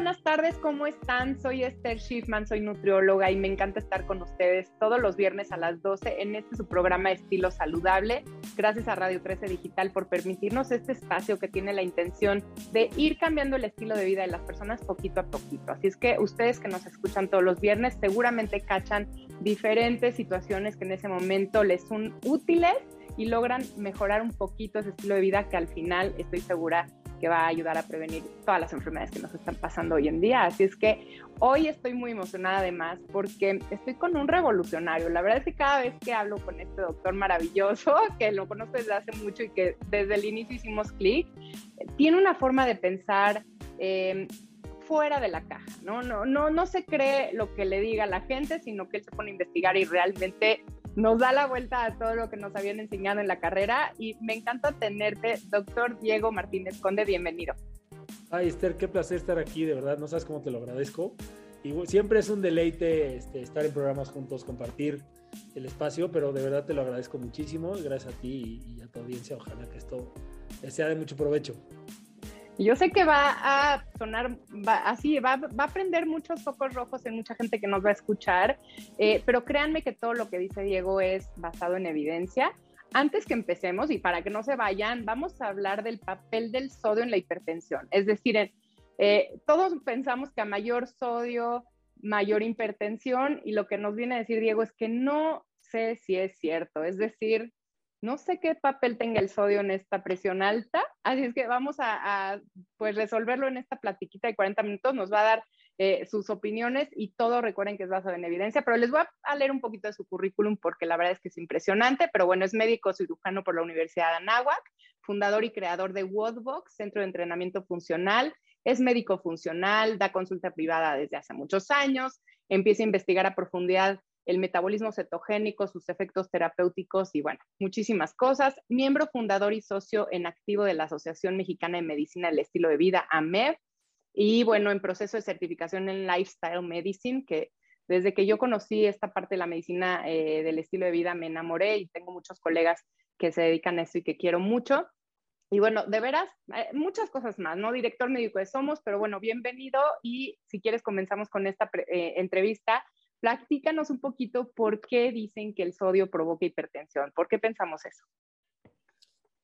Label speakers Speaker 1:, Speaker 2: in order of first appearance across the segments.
Speaker 1: buenas tardes, ¿cómo están? Soy Esther Schiffman, soy nutrióloga y me encanta estar con ustedes todos los viernes a las 12 en este su programa Estilo Saludable. Gracias a Radio 13 Digital por permitirnos este espacio que tiene la intención de ir cambiando el estilo de vida de las personas poquito a poquito. Así es que ustedes que nos escuchan todos los viernes seguramente cachan diferentes situaciones que en ese momento les son útiles y logran mejorar un poquito ese estilo de vida que al final estoy segura que va a ayudar a prevenir todas las enfermedades que nos están pasando hoy en día. Así es que hoy estoy muy emocionada además porque estoy con un revolucionario. La verdad es que cada vez que hablo con este doctor maravilloso, que lo conozco desde hace mucho y que desde el inicio hicimos clic, tiene una forma de pensar eh, fuera de la caja, ¿no? No, no, no se cree lo que le diga la gente, sino que él se pone a investigar y realmente nos da la vuelta a todo lo que nos habían enseñado en la carrera y me encanta tenerte, doctor Diego Martínez Conde, bienvenido.
Speaker 2: Ay, Esther, qué placer estar aquí, de verdad, no sabes cómo te lo agradezco. Y siempre es un deleite este, estar en programas juntos, compartir el espacio, pero de verdad te lo agradezco muchísimo. Gracias a ti y, a tu audiencia, ojalá que esto sea de mucho provecho.
Speaker 1: Yo sé que va a sonar así, va, va, a prender muchos focos rojos en mucha gente que nos va a escuchar, eh, pero créanme que todo lo que dice Diego es basado en evidencia. Antes que empecemos, y para que no se vayan, vamos a hablar del papel del sodio en la hipertensión. Es decir, eh, todos pensamos que a mayor sodio, mayor hipertensión, y lo que nos viene a decir Diego es que no sé si es cierto. Es decir, no sé qué papel tenga el sodio en esta presión alta, así es que vamos a, pues resolverlo en esta platiquita de 40 minutos, nos va a dar eh, sus opiniones y todo recuerden que es basado en evidencia, pero les voy a, leer un poquito de su currículum porque la verdad es que es impresionante, pero bueno, es médico cirujano por la Universidad de Anáhuac, fundador y creador de WODBOX, Centro de Entrenamiento Funcional, es médico funcional, da consulta privada desde hace muchos años, empieza a investigar a profundidad el metabolismo cetogénico, sus efectos terapéuticos y bueno, muchísimas cosas. Miembro fundador y socio en activo de la Asociación Mexicana de Medicina del Estilo de Vida, AMEV, y bueno, en proceso de certificación en Lifestyle Medicine, que desde que yo conocí esta parte de la medicina eh, del estilo de vida me enamoré y tengo muchos colegas que se dedican a eso y que quiero mucho. Y bueno, de veras, eh, muchas cosas más, ¿no? Director médico de Somos, pero bueno, bienvenido y si quieres comenzamos con esta eh, entrevista Platícanos un poquito por qué dicen que el sodio provoca hipertensión. ¿Por qué pensamos eso?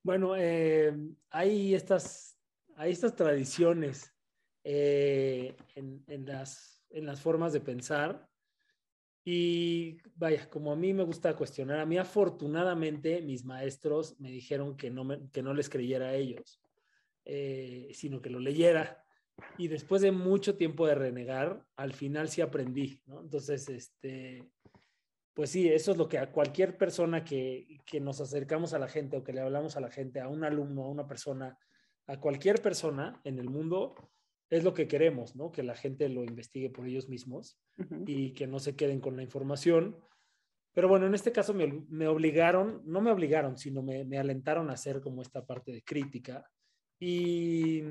Speaker 2: Bueno, eh, hay, estas, hay estas tradiciones eh, en, las, en las formas de pensar. Y vaya, como a mí me gusta cuestionar, a mí afortunadamente mis maestros me dijeron que no, que no les creyera a ellos, eh, sino que lo leyera y después de mucho tiempo de renegar, al final sí aprendí, ¿no? Entonces, este, pues sí, eso es lo que a cualquier persona que, que, nos acercamos a la gente o que le hablamos a la gente, a un alumno, a una persona, a cualquier persona en el mundo, es lo que queremos, ¿no? Que la gente lo investigue por ellos mismos y que no se queden con la información. Pero bueno, en este caso me, me obligaron, no me obligaron, sino me, me alentaron a hacer como esta parte de crítica y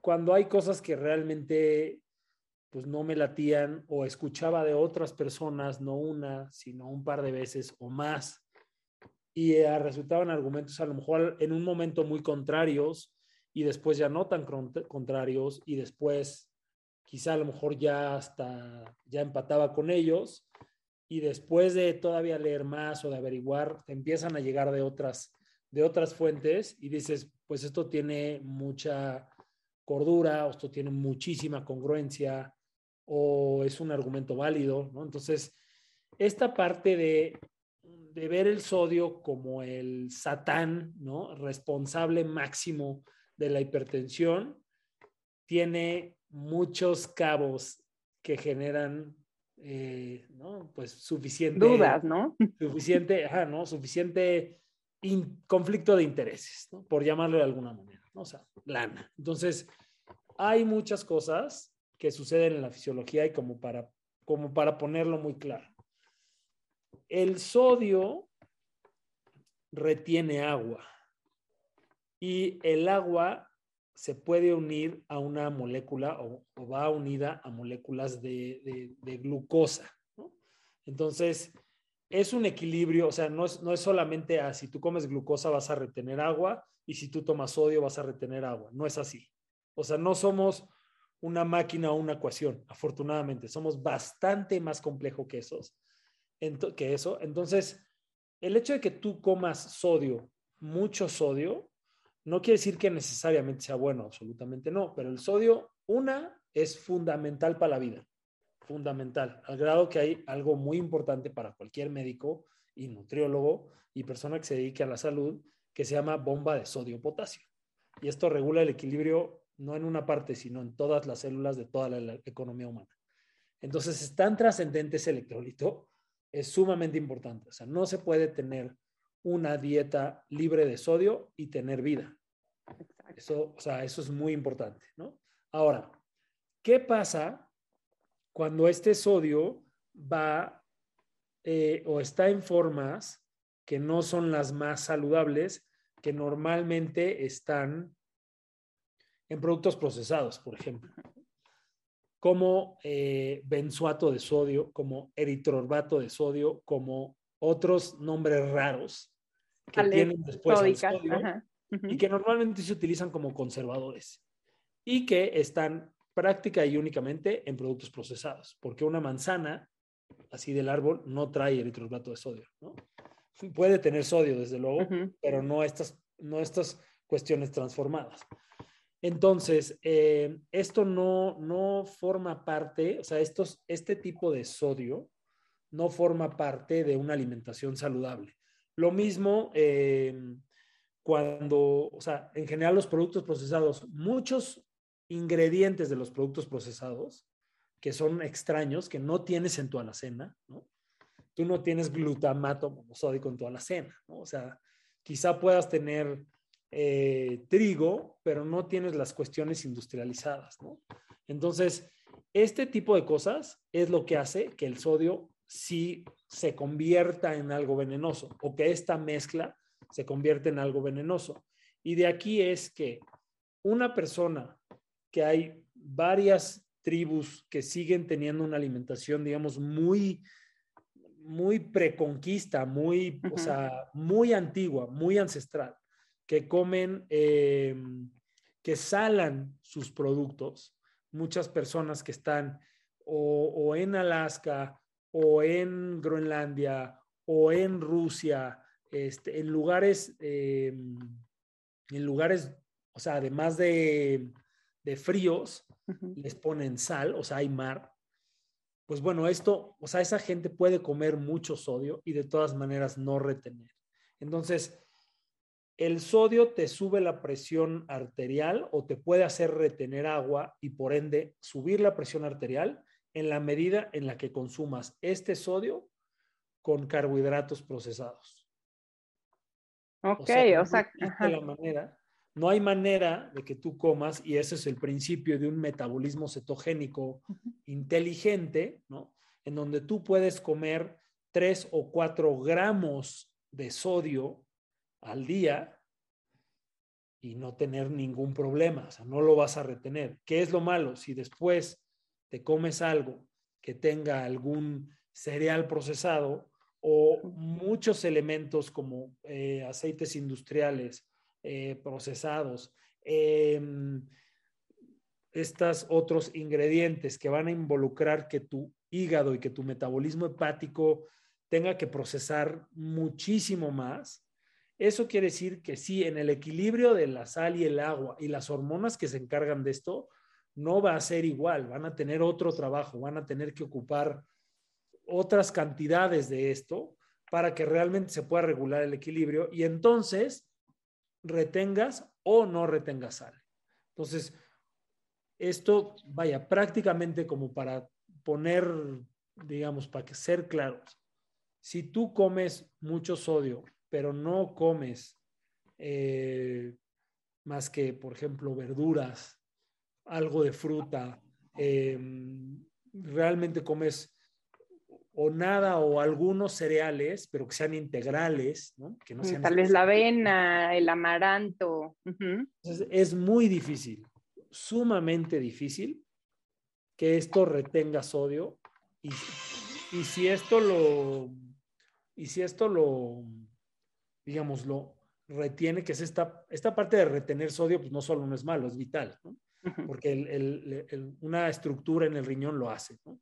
Speaker 2: cuando hay cosas que realmente pues no me latían o escuchaba de otras personas, no una, sino un par de veces o más, y eh, resultaban argumentos a lo mejor en un momento muy contrarios y después ya no tan contrarios y después quizá a lo mejor ya hasta ya empataba con ellos y después de todavía leer más o de averiguar, empiezan a llegar de otras de otras fuentes y dices, pues esto tiene mucha cordura, o esto tiene muchísima congruencia, o es un argumento válido, ¿no? Entonces, esta parte de, de ver el sodio como el satán, ¿no? Responsable máximo de la hipertensión, tiene muchos cabos que generan, eh, ¿no? Pues suficiente...
Speaker 1: Dudas, ¿no?
Speaker 2: Suficiente, ajá, ¿no? Suficiente conflicto de intereses, por llamarlo de alguna manera, ¿no? o sea, lana. Entonces, hay muchas cosas que suceden en la fisiología y como para, como para ponerlo muy claro. El sodio retiene agua y el agua se puede unir a una molécula o, va unida a moléculas de, glucosa. Entonces, es un equilibrio, o sea, no es, no es solamente ah, si tú comes glucosa vas a retener agua y si tú tomas sodio vas a retener agua, no es así. O sea, no somos una máquina o una ecuación, afortunadamente. Somos bastante más complejo que, esos, que eso. Entonces, el hecho de que tú comas sodio, mucho sodio, no quiere decir que necesariamente sea bueno, absolutamente no, pero el sodio, una, es fundamental para la vida, fundamental, al grado que hay algo muy importante para cualquier médico y nutriólogo y persona que se dedique a la salud, que se llama bomba de sodio-potasio. Y esto regula el equilibrio no en una parte, sino en todas las células de toda la economía humana. Entonces, es tan trascendente ese electrolito, es sumamente importante. O sea, no se puede tener una dieta libre de sodio y tener vida. Eso, o sea, eso es muy importante, ¿no? Ahora, ¿qué pasa cuando este sodio va eh, o está en formas que no son las más saludables, que normalmente están en productos procesados, por ejemplo, como eh, benzoato de sodio, como eritrorbato de sodio, como otros nombres raros que tienen después el sodio y que normalmente se utilizan como conservadores y que están práctica y únicamente en productos procesados, porque una manzana así del árbol no trae eritrorbato de sodio, ¿no? Puede tener sodio, desde luego, pero no estas, no estas cuestiones transformadas. Entonces, eh, esto no, no forma parte, o sea, estos, este tipo de sodio no forma parte de una alimentación saludable. Lo mismo eh, cuando, o sea, en general los productos procesados, muchos ingredientes de los productos procesados que son extraños, que no tienes en tu alacena, ¿no? Tú no tienes glutamato monosódico en tu alacena, ¿no? O sea, quizá puedas tener eh, trigo, pero no tienes las cuestiones industrializadas, ¿no? Entonces, este tipo de cosas es lo que hace que el sodio sí se convierta en algo venenoso o que esta mezcla se convierta en algo venenoso. Y de aquí es que una persona que hay varias tribus que siguen teniendo una alimentación, digamos, muy, muy preconquista, muy, o sea, muy antigua, muy ancestral que comen, eh, que salan sus productos. Muchas personas que están o, en Alaska o en Groenlandia o en Rusia, este, en lugares, eh, en lugares, o sea, además de, de fríos, les ponen sal, o sea, hay mar. Pues bueno, esto, o sea, esa gente puede comer mucho sodio y de todas maneras no retener. Entonces, el sodio te sube la presión arterial o te puede hacer retener agua y por ende subir la presión arterial en la medida en la que consumas este sodio con carbohidratos procesados.
Speaker 1: Ok, o sea,
Speaker 2: la manera, no hay manera de que tú comas, y ese es el principio de un metabolismo cetogénico inteligente, ¿no? En donde tú puedes comer 3 o 4 gramos de sodio al día y no tener ningún problema, o sea, no lo vas a retener. ¿Qué es lo malo? Si después te comes algo que tenga algún cereal procesado o muchos elementos como eh, aceites industriales eh, procesados, em, estos otros ingredientes que van a involucrar que tu hígado y que tu metabolismo hepático tenga que procesar muchísimo más, eso quiere decir que sí, en el equilibrio de la sal y el agua y las hormonas que se encargan de esto, no va a ser igual, van a tener otro trabajo, van a tener que ocupar otras cantidades de esto para que realmente se pueda regular el equilibrio. Y entonces retengas o no retengas sal. Entonces, esto, vaya, prácticamente como para poner, digamos, para ser claros, si tú comes mucho sodio pero no comes eh, más que, por ejemplo, verduras, algo de fruta, em, realmente comes o nada o algunos cereales, pero que sean integrales, ¿no? Que no
Speaker 1: sean Tal vez la avena, el amaranto.
Speaker 2: es muy difícil, sumamente difícil que esto retenga sodio y, y si esto lo y si esto lo digámoslo, retiene, que es esta, esta parte de retener sodio, pues no solo no es malo, es vital. porque una estructura en el riñón lo hace, ¿no?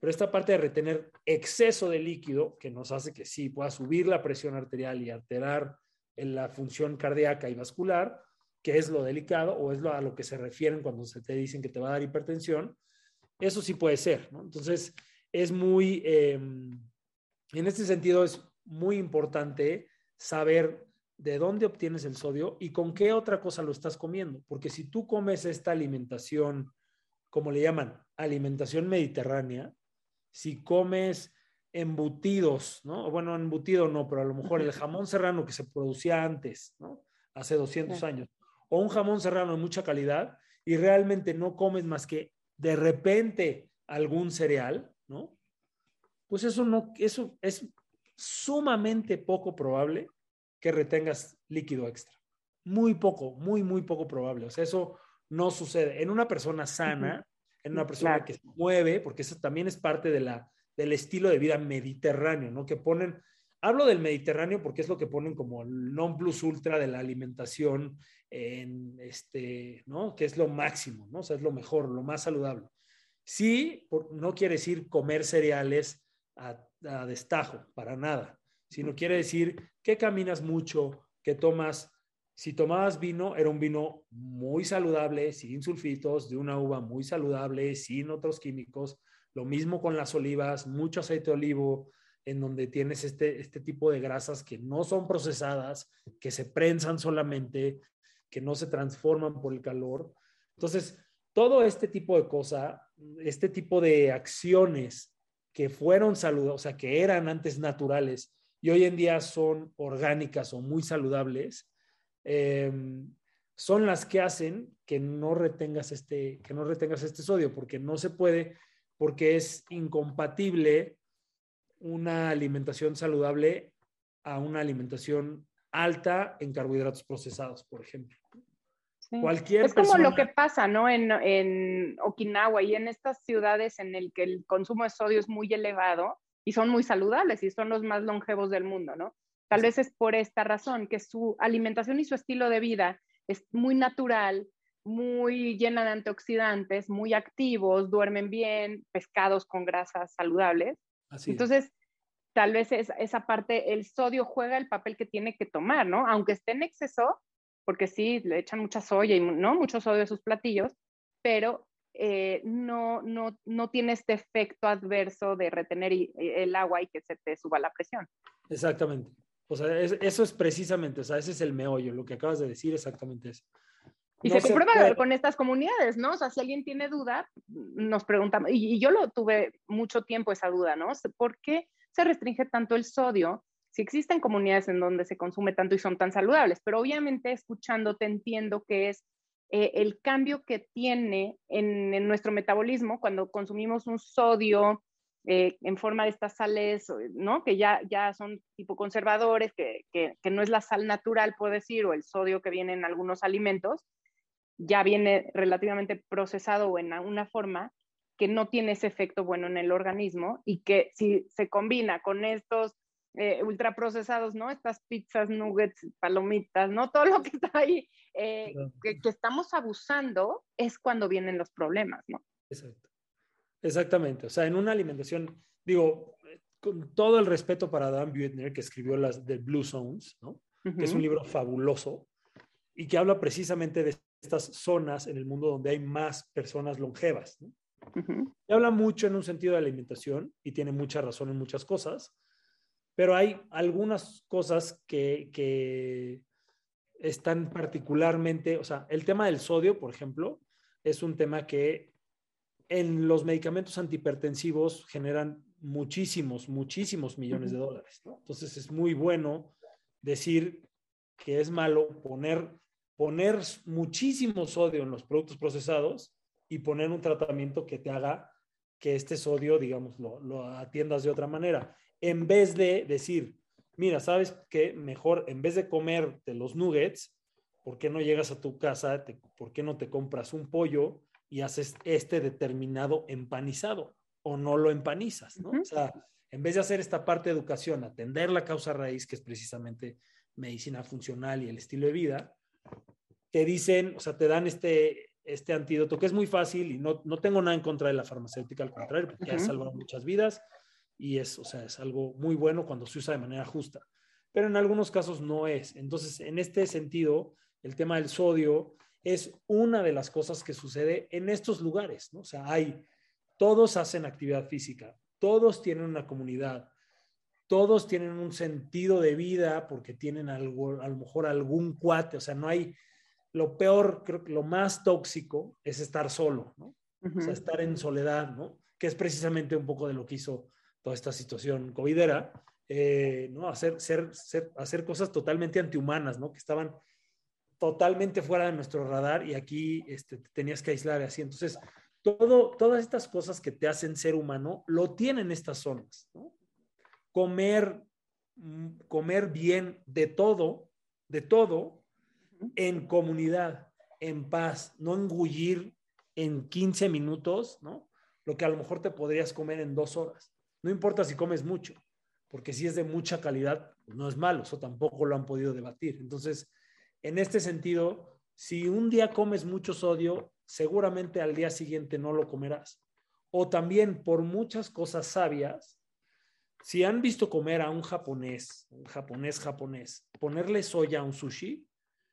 Speaker 2: Pero esta parte de retener exceso de líquido, que nos hace que sí pueda subir la presión arterial y alterar la función cardíaca y vascular, que es lo delicado o es lo, a lo que se refieren cuando se te dicen que te va a dar hipertensión, eso sí puede ser. Entonces, es muy, em, en este sentido, es muy importante saber de dónde obtienes el sodio y con qué otra cosa lo estás comiendo. Porque si tú comes esta alimentación, como le llaman, alimentación mediterránea, si comes embutidos, ¿no? Bueno, embutido no, pero a lo mejor el jamón serrano que se producía antes, ¿no? Hace 200 años, o un jamón serrano de mucha calidad y realmente no comes más que de repente algún cereal, ¿no? Pues eso no, eso es sumamente poco probable que retengas líquido extra. Muy poco, muy, muy poco probable. O sea, eso no sucede. En una persona sana, en una persona que se mueve, porque eso también es parte de la, del estilo de vida mediterráneo, ¿no? Que ponen, hablo del Mediterráneo porque es lo que ponen como el non plus ultra de la alimentación en este, ¿no? Que es lo máximo, ¿no? O sea, es lo mejor, lo más saludable. Sí, no quiere decir comer cereales a, a destajo, para nada, sino quiere decir que caminas mucho, que tomas, si tomabas vino, era un vino muy saludable, sin sulfitos, de una uva muy saludable, sin otros químicos. Lo mismo con las olivas, mucho aceite de olivo, en donde tienes este, este tipo de grasas que no son procesadas, que se prensan solamente, que no se transforman por el calor. Entonces, todo este tipo de cosas, este tipo de acciones que fueron saludables, o sea, que eran antes naturales, y hoy en día son orgánicas o muy saludables, em, son las que hacen que no retengas este, que no retengas este sodio, porque no se puede, porque es incompatible una alimentación saludable a una alimentación alta en carbohidratos procesados, por ejemplo.
Speaker 1: Cualquier es como lo que pasa, ¿no? En, en Okinawa y en estas ciudades en el que el consumo de sodio es muy elevado, y son muy saludables y son los más longevos del mundo, ¿no? Tal vez es por esta razón que su alimentación y su estilo de vida es muy natural, muy llena de antioxidantes, muy activos, duermen bien, pescados con grasas saludables. Entonces, tal vez esa parte, el sodio juega el papel que tiene que tomar, ¿no? Aunque esté en exceso, porque sí, le echan mucha soya y no mucho sodio a sus platillos, pero eh, no, no, no tiene este efecto adverso de retener el agua y que se te suba la presión.
Speaker 2: Exactamente. O sea, eso es precisamente, o sea, ese es el meollo, lo que acabas de decir, exactamente eso.
Speaker 1: Y se comprueba con estas comunidades, ¿no? O sea, si alguien tiene duda, nos preguntamos, y, y, yo lo tuve mucho tiempo esa duda, ¿no? ¿Por qué se restringe tanto el sodio? Si existen comunidades en donde se consume tanto y son tan saludables, pero obviamente escuchándote entiendo que es eh, el cambio que tiene en, nuestro metabolismo cuando consumimos un sodio eh, en forma de estas sales, ¿no? Que ya, ya son tipo conservadores, que, no es la sal natural, puedo decir, o el sodio que viene en algunos alimentos, ya viene relativamente procesado o en una forma que no tiene ese efecto bueno en el organismo y que si se combina con estos eh, ultraprocesados, ¿no? Estas pizzas, nuggets, palomitas, ¿no? Todo lo que está ahí, eh, que, estamos abusando, es cuando vienen los problemas, ¿no?
Speaker 2: Exacto. Exactamente. O sea, en una alimentación, digo, con todo el respeto para Dan Buettner, que escribió las de Blue Zones, ¿no? Que es un libro fabuloso y que habla precisamente de estas zonas en el mundo donde hay más personas longevas, ¿no? Y habla mucho en un sentido de alimentación y tiene mucha razón en muchas cosas, pero hay algunas cosas que, están particularmente, o sea, el tema del sodio, por ejemplo, es un tema que en los medicamentos antihipertensivos generan muchísimos, muchísimos millones de dólares. Entonces es muy bueno decir que es malo poner, poner muchísimo sodio en los productos procesados y poner un tratamiento que te haga que este sodio, digamos, lo, lo atiendas de otra manera en vez de decir, mira, ¿sabes qué? Mejor, en vez de comerte los nuggets, ¿por qué no llegas a tu casa? ¿Por qué no te compras un pollo y haces este determinado empanizado? O no lo empanizas, ¿no? O sea, en vez de hacer esta parte de educación, atender la causa raíz, que es precisamente medicina funcional y el estilo de vida, te dicen, o sea, te dan este, este antídoto, que es muy fácil y no, no tengo nada en contra de la farmacéutica, al contrario, porque ha salvado muchas vidas y es, o sea, es algo muy bueno cuando se usa de manera justa, pero en algunos casos no es. Entonces, en este sentido, el tema del sodio es una de las cosas que sucede en estos lugares, ¿no? O sea, hay, todos hacen actividad física, todos tienen una comunidad, todos tienen un sentido de vida porque tienen algo, a lo mejor algún cuate, o sea, no hay, lo peor, creo que lo más tóxico es estar solo, ¿no? O sea, estar en soledad, ¿no? Que es precisamente un poco de lo que hizo toda esta situación covidera, eh, ¿no? Hacer, ser, hacer cosas totalmente antihumanas, ¿no? Que estaban totalmente fuera de nuestro radar y aquí este, tenías que aislar así. Entonces, todo, todas estas cosas que te hacen ser humano lo tienen estas zonas, ¿no? Comer, mm, comer bien de todo, de todo, en comunidad, en paz, no engullir en 15 minutos, ¿no? Lo que a lo mejor te podrías comer en dos horas. No importa si comes mucho, porque si es de mucha calidad, no es malo, eso tampoco lo han podido debatir. Entonces, en este sentido, si un día comes mucho sodio, seguramente al día siguiente no lo comerás. O también por muchas cosas sabias, si han visto comer a un japonés, un japonés japonés, ponerle soya a un sushi,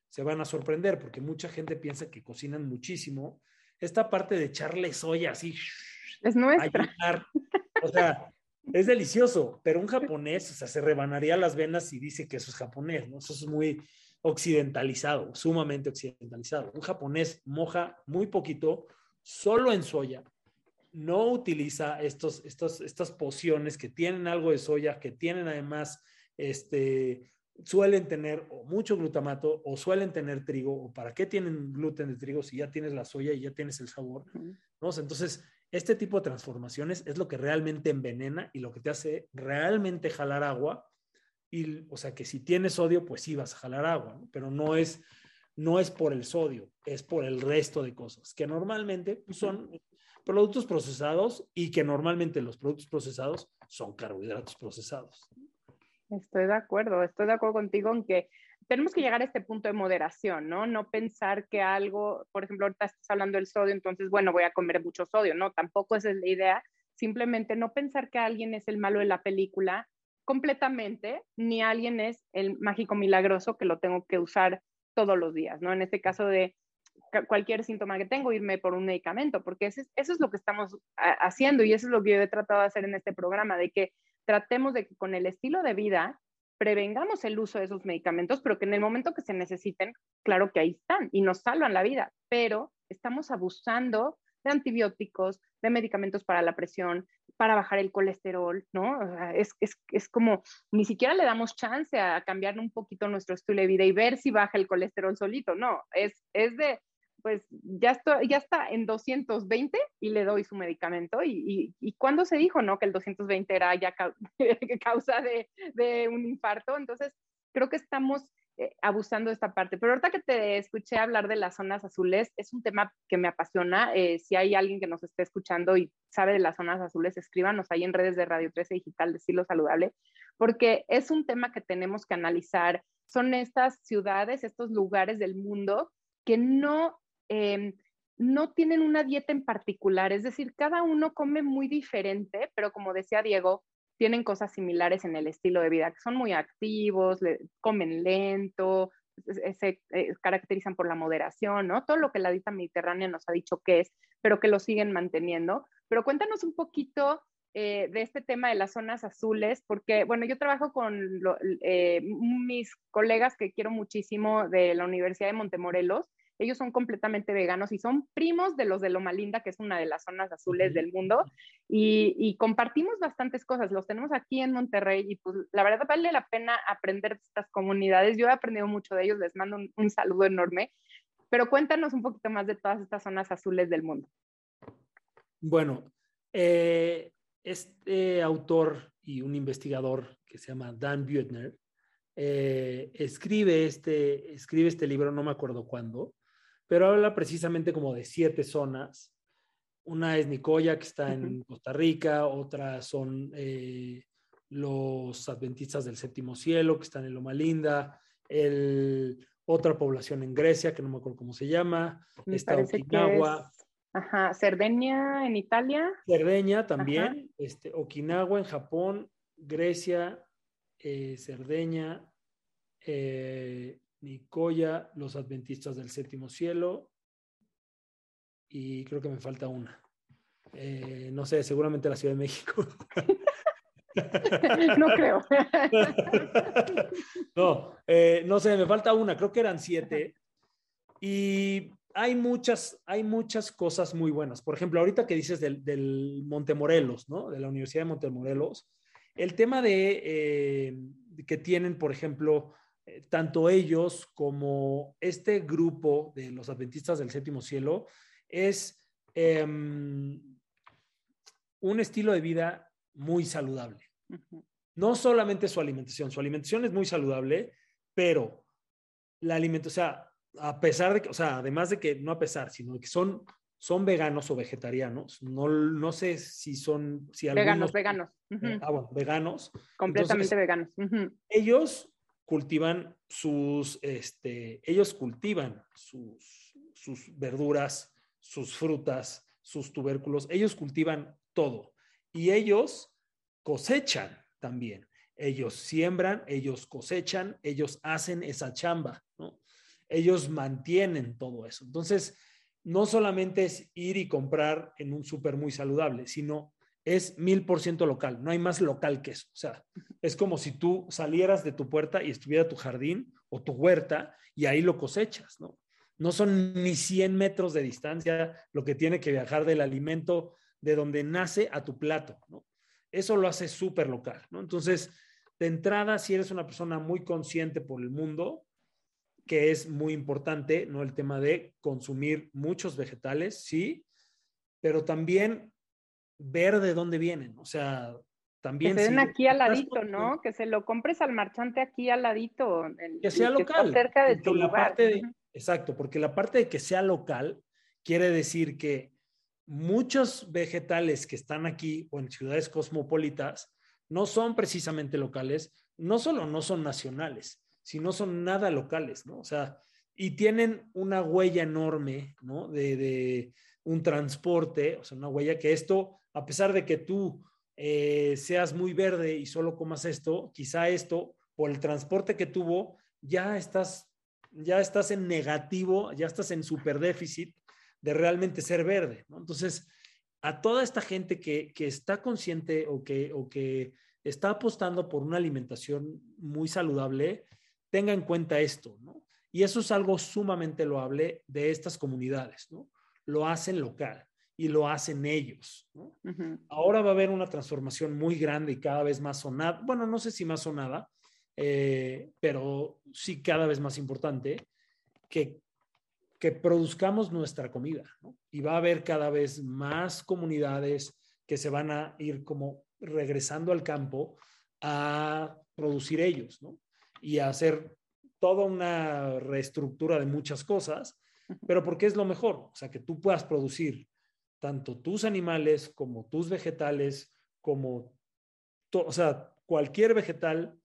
Speaker 2: se van a sorprender porque mucha gente piensa que cocinan muchísimo. Esta parte de echarle soya así,
Speaker 1: es nuestra.
Speaker 2: o sea, es delicioso, pero un japonés, o sea, se rebanaría las venas y dice que eso es japonés, ¿no? Eso es muy occidentalizado, sumamente occidentalizado. Un japonés moja muy poquito, solo en soya, no utiliza estos, estos, estas pociones que tienen algo de soya, que tienen además, este, suelen tener mucho glutamato o suelen tener trigo, o para qué tienen gluten de trigo si ya tienes la soya y ya tienes el sabor, ¿no? Entonces, este tipo de transformaciones es lo que realmente envenena y lo que te hace realmente jalar agua. Y, o sea, que si tienes sodio, pues sí vas a jalar agua, pero no es, no es por el sodio, es por el resto de cosas, que normalmente pues, son productos procesados y que normalmente los productos procesados son carbohidratos procesados.
Speaker 1: Estoy de acuerdo, estoy de acuerdo contigo en que tenemos que llegar a este punto de moderación, ¿no? No pensar que algo, por ejemplo, ahorita estás hablando del sodio, entonces, bueno, voy a comer mucho sodio, ¿no? Tampoco esa es la idea. Simplemente no pensar que alguien es el malo de la película completamente, ni alguien es el mágico milagroso que lo tengo que usar todos los días, ¿no? En este caso de cualquier síntoma que tengo, irme por un medicamento, porque eso es, eso es lo que estamos haciendo y eso es lo que yo he tratado de hacer en este programa, de que tratemos de que con el estilo de vida prevengamos el uso de esos medicamentos, pero que en el momento que se necesiten, claro que ahí están y nos salvan la vida, pero estamos abusando de antibióticos, de medicamentos para la presión, para bajar el colesterol, ¿no? es, es, es, como, ni siquiera le damos chance a cambiar un poquito nuestro estilo de vida y ver si baja el colesterol solito, no, es, es de pues ya, estoy, ya está en 220 y le doy su medicamento. Y, y, cuando se dijo, ¿no? Que el 220 era ya causa de, de, un infarto. Entonces, creo que estamos eh, abusando de esta parte. Pero ahorita que te escuché hablar de las zonas azules, es un tema que me apasiona. Eh, si hay alguien que nos esté escuchando y sabe de las zonas azules, escríbanos ahí en redes de Radio 13 Digital de Estilo Saludable, porque es un tema que tenemos que analizar. Son estas ciudades, estos lugares del mundo que no Em, no tienen una dieta en particular, es decir, cada uno come muy diferente, pero como decía Diego, tienen cosas similares en el estilo de vida, que son muy activos, comen lento, se, eh, caracterizan por la moderación, ¿no? Todo lo que la dieta mediterránea nos ha dicho que es, pero que lo siguen manteniendo. Pero cuéntanos un poquito eh, de este tema de las zonas azules, porque, bueno, yo trabajo con eh, mis colegas que quiero muchísimo de la Universidad de Montemorelos ellos son completamente veganos y son primos de los de Loma Linda, que es una de las zonas azules del mundo, y, compartimos bastantes cosas. Los tenemos aquí en Monterrey y pues la verdad vale la pena aprender de estas comunidades. Yo he aprendido mucho de ellos, les mando un, saludo enorme, pero cuéntanos un poquito más de todas estas zonas azules del mundo.
Speaker 2: Bueno, eh, este autor y un investigador que se llama Dan Buettner, eh, escribe, este, escribe este libro, no me acuerdo cuándo, pero habla precisamente como de siete zonas. Una es Nicoya, que está en Costa Rica, otra son eh, los adventistas del séptimo cielo, que están en Loma Linda, el, otra población en Grecia, que no me acuerdo cómo se llama, está Okinawa.
Speaker 1: Ajá, Cerdeña en Italia.
Speaker 2: Cerdeña también, este, Okinawa en Japón, Grecia, eh, Cerdeña, eh, Nicoya, los adventistas del séptimo cielo, y creo que me falta una. Eh, no sé, seguramente la Ciudad de México.
Speaker 1: no creo.
Speaker 2: no, eh, no sé, me falta una, creo que eran siete. Y hay muchas, hay muchas cosas muy buenas. Por ejemplo, ahorita que dices del, del Montemorelos, ¿no? De la Universidad de Montemorelos, el tema de eh, que tienen, por ejemplo, tanto ellos como este grupo de los adventistas del séptimo cielo, es em, un estilo de vida muy saludable. No solamente su alimentación, su alimentación es muy saludable, pero la alimentación, o sea, a pesar de que, o sea, además de que, no a pesar, sino que son, son veganos o vegetarianos, no, no sé si son, si
Speaker 1: Veganos, veganos.
Speaker 2: Eh, ah, bueno, veganos.
Speaker 1: Completamente veganos.
Speaker 2: Ellos cultivan sus, este, ellos cultivan sus, sus verduras, sus frutas, sus tubérculos, ellos cultivan todo y ellos cosechan también. Ellos siembran, ellos cosechan, ellos hacen esa chamba, ¿no? Ellos mantienen todo eso. Entonces, no solamente es ir y comprar en un súper muy saludable, sino es mil por ciento local. No hay más local que eso. O sea, es como si tú salieras de tu puerta y estuviera tu jardín o tu huerta y ahí lo cosechas, ¿no? no son ni 100 metros de distancia lo que tiene que viajar del alimento de donde nace a tu plato, ¿no? Eso lo hace súper local, ¿no? Entonces, de entrada, si eres una persona muy consciente por el mundo, que es muy importante, ¿no? El tema de consumir muchos vegetales, sí, pero también ver de dónde vienen, o sea, también...
Speaker 1: Que se den aquí al ladito, ¿no? Que se lo compres al marchante aquí al ladito.
Speaker 2: que sea local. cerca
Speaker 1: de tu lugar.
Speaker 2: Exacto, porque la parte de que sea local quiere decir que muchos vegetales que están aquí o en ciudades cosmopolitas no son precisamente locales, no solo no son nacionales, sino son nada locales, ¿no? O sea, y tienen una huella enorme, ¿no? De, un transporte, o sea, una huella que esto, a pesar de que tú eh, seas muy verde y solo comas esto, quizá esto, por el transporte que tuvo, ya estás ya estás en negativo, ya estás en super déficit de realmente ser verde. Entonces, a toda esta gente que, está consciente o que, o que está apostando por una alimentación muy saludable, tenga en cuenta esto, ¿no? Y eso es algo sumamente loable de estas comunidades, ¿no? Lo hacen local y lo hacen ellos, ¿no? Ahora va a haber una transformación muy grande y cada vez más sonada, bueno, no sé si más sonada, eh, pero sí cada vez más importante, que, que produzcamos nuestra comida. Y va a haber cada vez más comunidades que se van a ir como regresando al campo a producir ellos, ¿no? Y a hacer toda una reestructura de muchas cosas, pero porque es lo mejor, o sea, que tú puedas producir tanto tus animales como tus vegetales, como, o sea, cualquier vegetal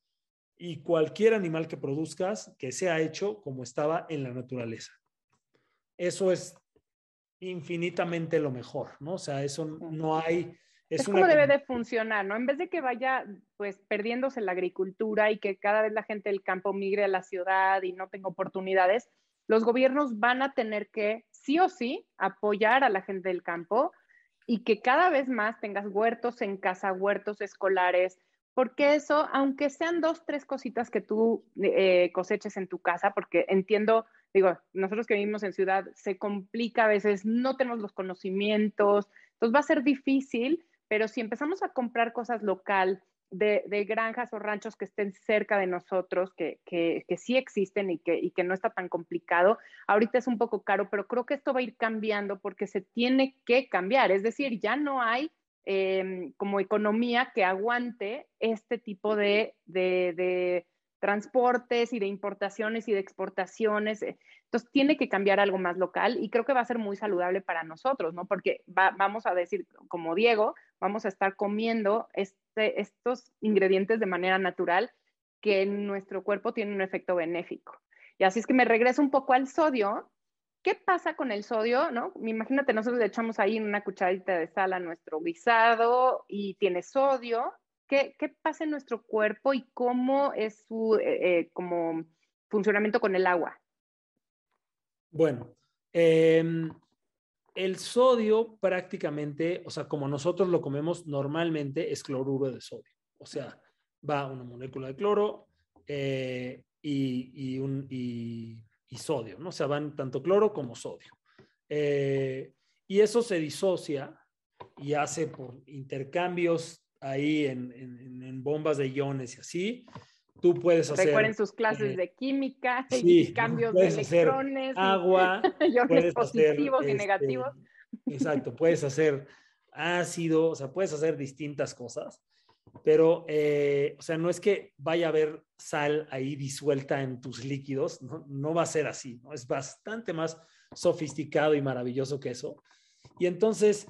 Speaker 2: y cualquier animal que produzcas que sea hecho como estaba en la naturaleza. Eso es infinitamente lo mejor, ¿no? O sea, eso no hay...
Speaker 1: Es, como debe de funcionar, ¿no? En vez de que vaya pues perdiéndose la agricultura y que cada vez la gente del campo migre a la ciudad y no tenga oportunidades, los gobiernos van a tener que sí o sí apoyar a la gente del campo y que cada vez más tengas huertos en casa, huertos escolares, porque eso, aunque sean dos, tres cositas que tú eh, coseches en tu casa, porque entiendo, digo, nosotros que vivimos en ciudad, se complica a veces, no tenemos los conocimientos, entonces va a ser difícil, pero si empezamos a comprar cosas local, de, granjas o ranchos que estén cerca de nosotros, que, que, que sí existen y que, y que no está tan complicado. Ahorita es un poco caro, pero creo que esto va a ir cambiando porque se tiene que cambiar. Es decir, ya no hay Em, como economía que aguante este tipo de, de, transportes y de importaciones y de exportaciones. Entonces, tiene que cambiar algo más local y creo que va a ser muy saludable para nosotros, ¿no? Porque vamos a decir, como Diego, vamos a estar comiendo este, estos ingredientes de manera natural que en nuestro cuerpo tienen un efecto benéfico. Y así es que me regreso un poco al sodio. ¿Qué pasa con el sodio? ¿no? Imagínate, nosotros le echamos ahí una cucharadita de sal a nuestro guisado y tiene sodio. ¿Qué, qué pasa en nuestro cuerpo y cómo es su eh, eh, funcionamiento con el agua?
Speaker 2: Bueno, eh, el sodio prácticamente, o sea, como nosotros lo comemos normalmente, es cloruro de sodio. O sea, va una molécula de cloro eh, y, un, y, sodio, ¿no? O sea, van tanto cloro como sodio. Eh, y eso se disocia y hace por intercambios ahí en, en bombas de iones y así, Tú puedes hacer.
Speaker 1: Recuerden sus clases eh, de química, y cambios de electrones.
Speaker 2: Agua.
Speaker 1: iones positivos y este, negativos.
Speaker 2: Exacto, puedes hacer ácido, o sea, puedes hacer distintas cosas, pero, eh, o sea, no es que vaya a haber sal ahí disuelta en tus líquidos, no, no va a ser así, ¿no? Es bastante más sofisticado y maravilloso que eso. Y entonces,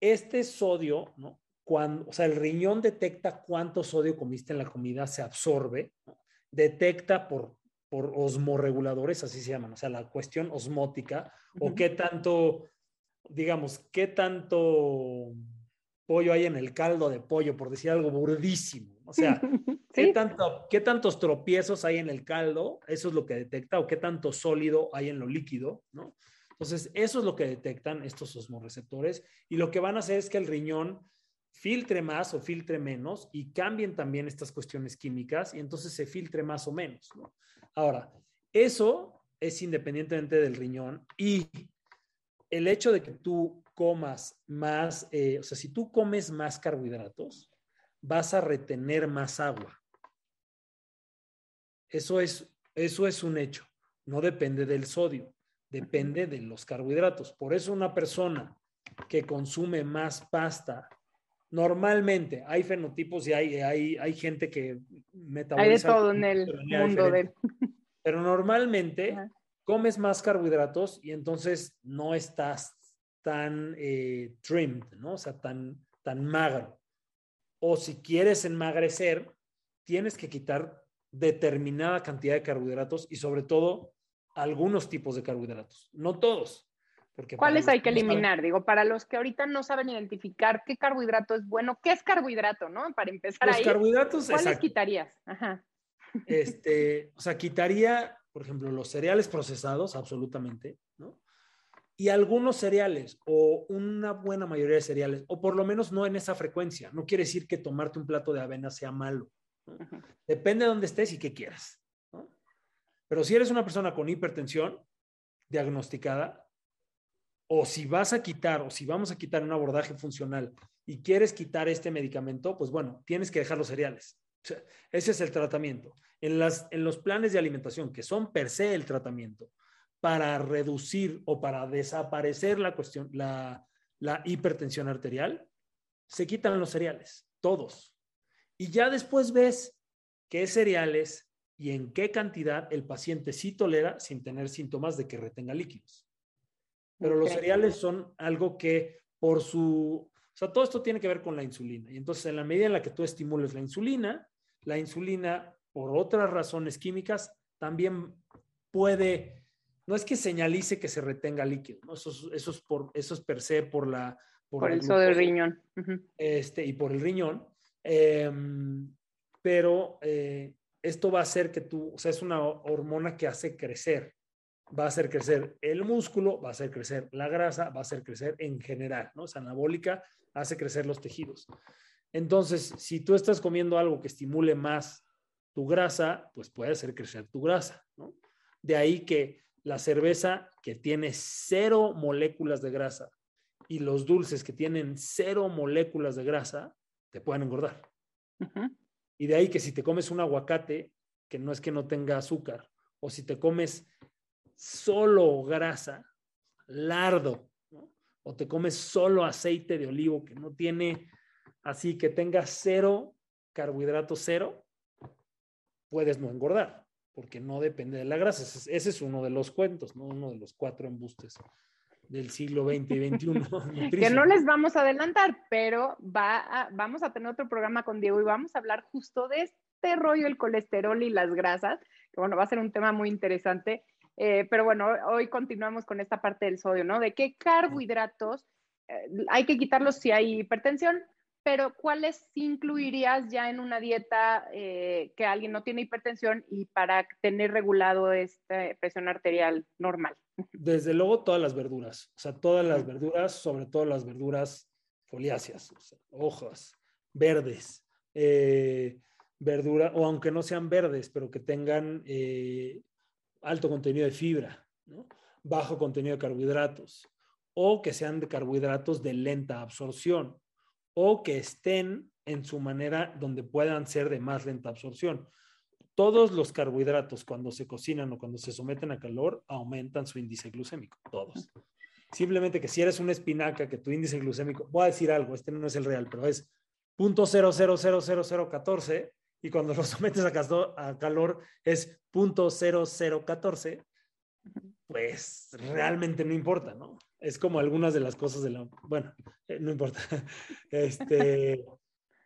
Speaker 2: este sodio, ¿no? Cuando, o sea, el riñón detecta cuánto sodio comiste en la comida, se absorbe, detecta por, por osmorreguladores, así se llaman, o sea, la cuestión osmótica, o qué tanto, digamos, qué tanto pollo hay en el caldo de pollo, por decir algo burdísimo. O sea, ¿qué, tanto, ¿qué tantos tropiezos hay en el caldo? Eso es lo que detecta, o qué tanto sólido hay en lo líquido, ¿no? Entonces, eso es lo que detectan estos osmoreceptores y lo que van a hacer es que el riñón filtre más o filtre menos y cambien también estas cuestiones químicas y entonces se filtre más o menos. Ahora, eso es independientemente del riñón y el hecho de que tú comas más, eh, o sea, si tú comes más carbohidratos, vas a retener más agua. Eso es, eso es un hecho. No depende del sodio, depende de los carbohidratos. Por eso una persona que consume más pasta Normalmente hay fenotipos y hay, hay, hay gente que
Speaker 1: metaboliza. Hay de todo en el mundo de...
Speaker 2: Pero normalmente comes más carbohidratos y entonces no estás tan eh, trimmed, ¿no? O sea, tan, tan magro. O si quieres enmagrecer, tienes que quitar determinada cantidad de carbohidratos y sobre todo algunos tipos de carbohidratos. No todos,
Speaker 1: ¿Cuáles hay que eliminar? Digo, para los que ahorita no saben identificar qué carbohidrato es bueno, ¿qué es carbohidrato, no? Para empezar
Speaker 2: Los
Speaker 1: ahí.
Speaker 2: carbohidratos,
Speaker 1: ¿Cuáles quitarías?
Speaker 2: Ajá. Este, o sea, quitaría, por ejemplo, los cereales procesados, absolutamente, ¿no? Y algunos cereales, o una buena mayoría de cereales, o por lo menos no en esa frecuencia. No quiere decir que tomarte un plato de avena sea malo. Depende de dónde estés y qué quieras. ¿no? Pero si eres una persona con hipertensión diagnosticada, o si vas a quitar o si vamos a quitar un abordaje funcional y quieres quitar este medicamento, pues bueno, tienes que dejar los cereales. ese es el tratamiento. En, las, en los planes de alimentación, que son per se el tratamiento, para reducir o para desaparecer la cuestión, la, la hipertensión arterial, se quitan los cereales, todos. Y ya después ves qué cereales y en qué cantidad el paciente sí tolera sin tener síntomas de que retenga líquidos. Pero los cereales son algo que por su, o sea, todo esto tiene que ver con la insulina. Y entonces, en la medida en la que tú estimules la insulina, la insulina, por otras razones químicas, también puede, no es que señalice que se retenga líquido, ¿no? eso, es, por, eso es per se por la...
Speaker 1: Por, el sodio del riñón.
Speaker 2: este, y por el riñón. Em, pero eh, esto va a hacer que tú, o sea, es una hormona que hace crecer va a hacer crecer el músculo, va a hacer crecer la grasa, va a hacer crecer en general, ¿no? Es anabólica, hace crecer los tejidos. Entonces, si tú estás comiendo algo que estimule más tu grasa, pues puede hacer crecer tu grasa, ¿no? De ahí que la cerveza que tiene cero moléculas de grasa y los dulces que tienen cero moléculas de grasa te pueden engordar. Y de ahí que si te comes un aguacate, que no es que no tenga azúcar, o si te comes solo grasa, lardo, o te comes solo aceite de olivo que no tiene, así que tenga cero carbohidrato cero, puedes no engordar, porque no depende de la grasa. Ese es uno de los cuentos, ¿no? uno de los cuatro embustes del siglo XX y XXI.
Speaker 1: que no les vamos a adelantar, pero va vamos a tener otro programa con Diego y vamos a hablar justo de este rollo, el colesterol y las grasas, bueno, va a ser un tema muy interesante. Eh, pero bueno, hoy continuamos con esta parte del sodio, ¿no? De qué carbohidratos eh, hay que quitarlos si hay hipertensión, pero ¿cuáles incluirías ya en una dieta eh, que alguien no tiene hipertensión y para tener regulado esta presión arterial normal?
Speaker 2: Desde luego todas las verduras, o sea, todas las verduras, sobre todo las verduras foliáceas, hojas, verdes, eh, verdura, o aunque no sean verdes, pero que tengan eh, alto contenido de fibra, bajo contenido de carbohidratos, o que sean de carbohidratos de lenta absorción, o que estén en su manera donde puedan ser de más lenta absorción. Todos los carbohidratos cuando se cocinan o cuando se someten a calor aumentan su índice glucémico, todos. Simplemente que si eres una espinaca, que tu índice glucémico, voy a decir algo, este no es el real, pero es 0.000014 y cuando lo sometes a, a calor es 0.0014, pues realmente no importa, ¿no? Es como algunas de las cosas de la, bueno, eh, no importa. Este,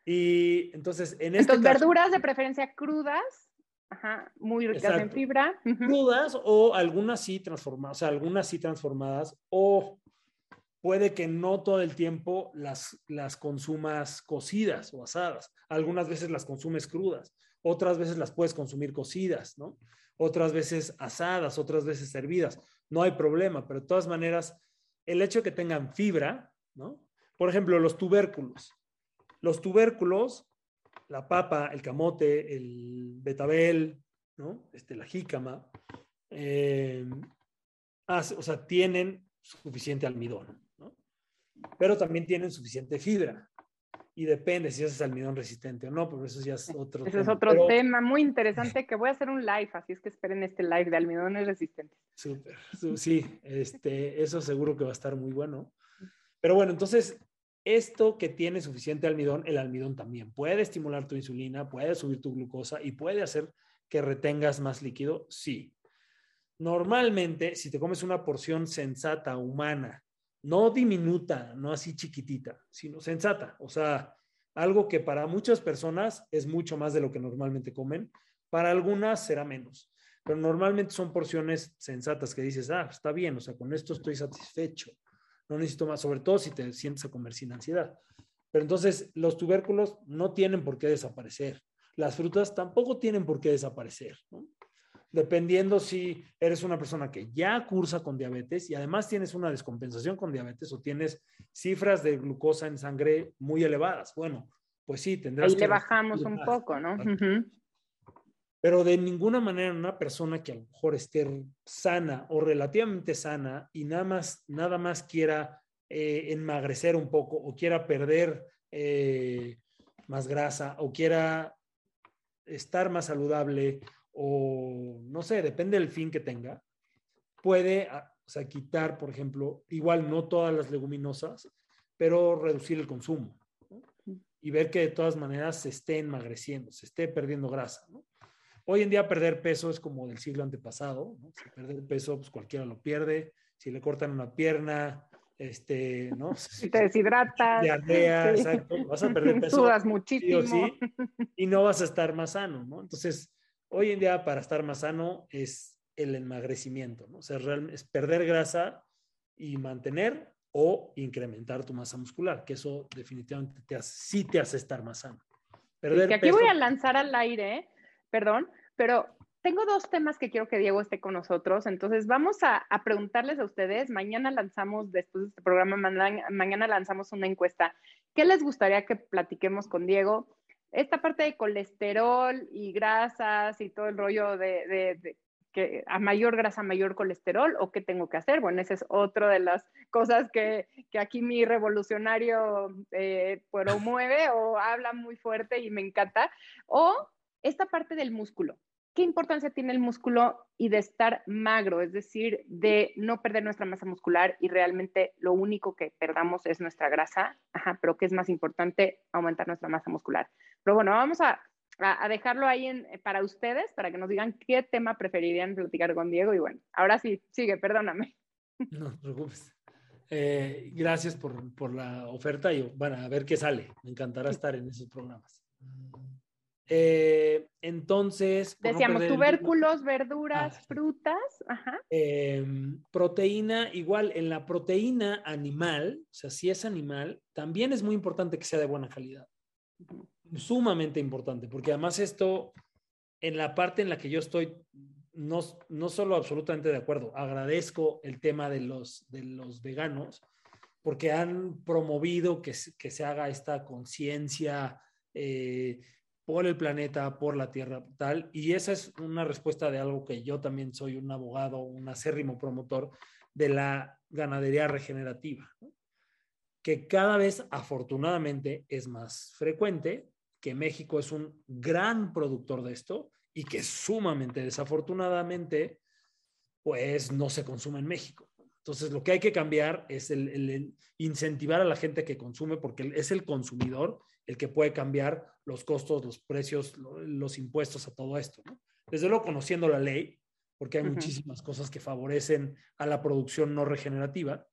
Speaker 2: y entonces en
Speaker 1: este Entonces, verduras de preferencia crudas, ajá, muy ricas en fibra.
Speaker 2: Crudas o algunas sí transformadas, o sea, algunas sí transformadas o puede que no todo el tiempo las, las consumas cocidas o asadas. Algunas veces las consumes crudas, otras veces las puedes consumir cocidas, ¿no? Otras veces asadas, otras veces servidas. No hay problema, pero de todas maneras, el hecho de que tengan fibra, ¿no? Por ejemplo, los tubérculos. Los tubérculos, la papa, el camote, el betabel, ¿no? Este, la jícama, eh, o sea, tienen suficiente almidón pero también tienen suficiente fibra. Y depende si es almidón resistente o no, pero eso ya es otro
Speaker 1: Ese es otro tema muy interesante que voy a hacer un live, así es que esperen este live de almidones resistentes.
Speaker 2: Súper, sí, este, eso seguro que va a estar muy bueno. Pero bueno, entonces, esto que tiene suficiente almidón, el almidón también puede estimular tu insulina, puede subir tu glucosa y puede hacer que retengas más líquido, sí. Normalmente, si te comes una porción sensata humana no diminuta, no así chiquitita, sino sensata. O sea, algo que para muchas personas es mucho más de lo que normalmente comen, para algunas será menos, pero normalmente son porciones sensatas que dices, ah, está bien, o sea, con esto estoy satisfecho, no necesito más, sobre todo si te sientes a comer sin ansiedad. Pero entonces los tubérculos no tienen por qué desaparecer, las frutas tampoco tienen por qué desaparecer. ¿no? Dependiendo si eres una persona que ya cursa con diabetes y además tienes una descompensación con diabetes o tienes cifras de glucosa en sangre muy elevadas. Bueno, pues sí, tendrás
Speaker 1: Ahí le bajamos un poco, ¿no?
Speaker 2: Pero de ninguna manera una persona que a lo mejor esté sana o relativamente sana y nada más, nada más quiera eh, enmagrecer un poco o quiera perder eh, más grasa o quiera estar más saludable o no sé, depende del fin que tenga, puede, ah, o sea, quitar, por ejemplo, igual no todas las leguminosas, pero reducir el consumo y ver que de todas maneras se esté enmagreciendo, se esté perdiendo grasa. Hoy en día perder peso es como del siglo antepasado, si perder peso, pues cualquiera lo pierde, si le cortan una pierna, este, ¿no?
Speaker 1: Si te deshidratas.
Speaker 2: Diarrea, exacto, vas a perder peso.
Speaker 1: Sudas muchísimo.
Speaker 2: Sí y no vas a estar más sano, ¿no? Entonces, Hoy en día, para estar más sano, es el enmagrecimiento, ¿no? O sea, es perder grasa y mantener o incrementar tu masa muscular, que eso definitivamente te hace, sí te hace estar más sano.
Speaker 1: Perder aquí voy a lanzar al aire, ¿eh? perdón, pero tengo dos temas que quiero que Diego esté con nosotros, entonces vamos a, preguntarles a ustedes, mañana lanzamos, después de este programa, mañana lanzamos una encuesta, ¿qué les gustaría que platiquemos con Diego? Esta parte de colesterol y grasas y todo el rollo de, que a mayor grasa, mayor colesterol, o qué tengo que hacer. Bueno, esa es otra de las cosas que, aquí mi revolucionario eh, promueve o habla muy fuerte y me encanta. O esta parte del músculo. ¿Qué importancia tiene el músculo y de estar magro? Es decir, de no perder nuestra masa muscular y realmente lo único que perdamos es nuestra grasa, Ajá, pero que es más importante aumentar nuestra masa muscular. Pero bueno, vamos a, dejarlo ahí en, para ustedes, para que nos digan qué tema preferirían platicar con Diego. Y bueno, ahora sí, sigue, perdóname.
Speaker 2: No te preocupes. Eh, gracias por, la oferta y bueno, a ver qué sale. Me encantará estar en esos programas. Eh, entonces.
Speaker 1: Decíamos tubérculos, verduras, ah, frutas.
Speaker 2: Em, proteína, igual en la proteína animal, o sea, si es animal, también es muy importante que sea de buena calidad. Sumamente importante, porque además esto, en la parte en la que yo estoy, no, no solo absolutamente de acuerdo, agradezco el tema de los, de los veganos, porque han promovido que, que se haga esta conciencia. Eh, por el planeta, por la Tierra, tal. Y esa es una respuesta de algo que yo también soy un abogado, un acérrimo promotor de la ganadería regenerativa, que cada vez afortunadamente es más frecuente, que México es un gran productor de esto y que sumamente desafortunadamente, pues no se consume en México. Entonces, lo que hay que cambiar es el, incentivar a la gente que consume, porque es el consumidor el que puede cambiar los costos, los precios, los impuestos a todo esto. Desde luego, conociendo la ley, porque hay muchísimas cosas que favorecen a la producción no regenerativa,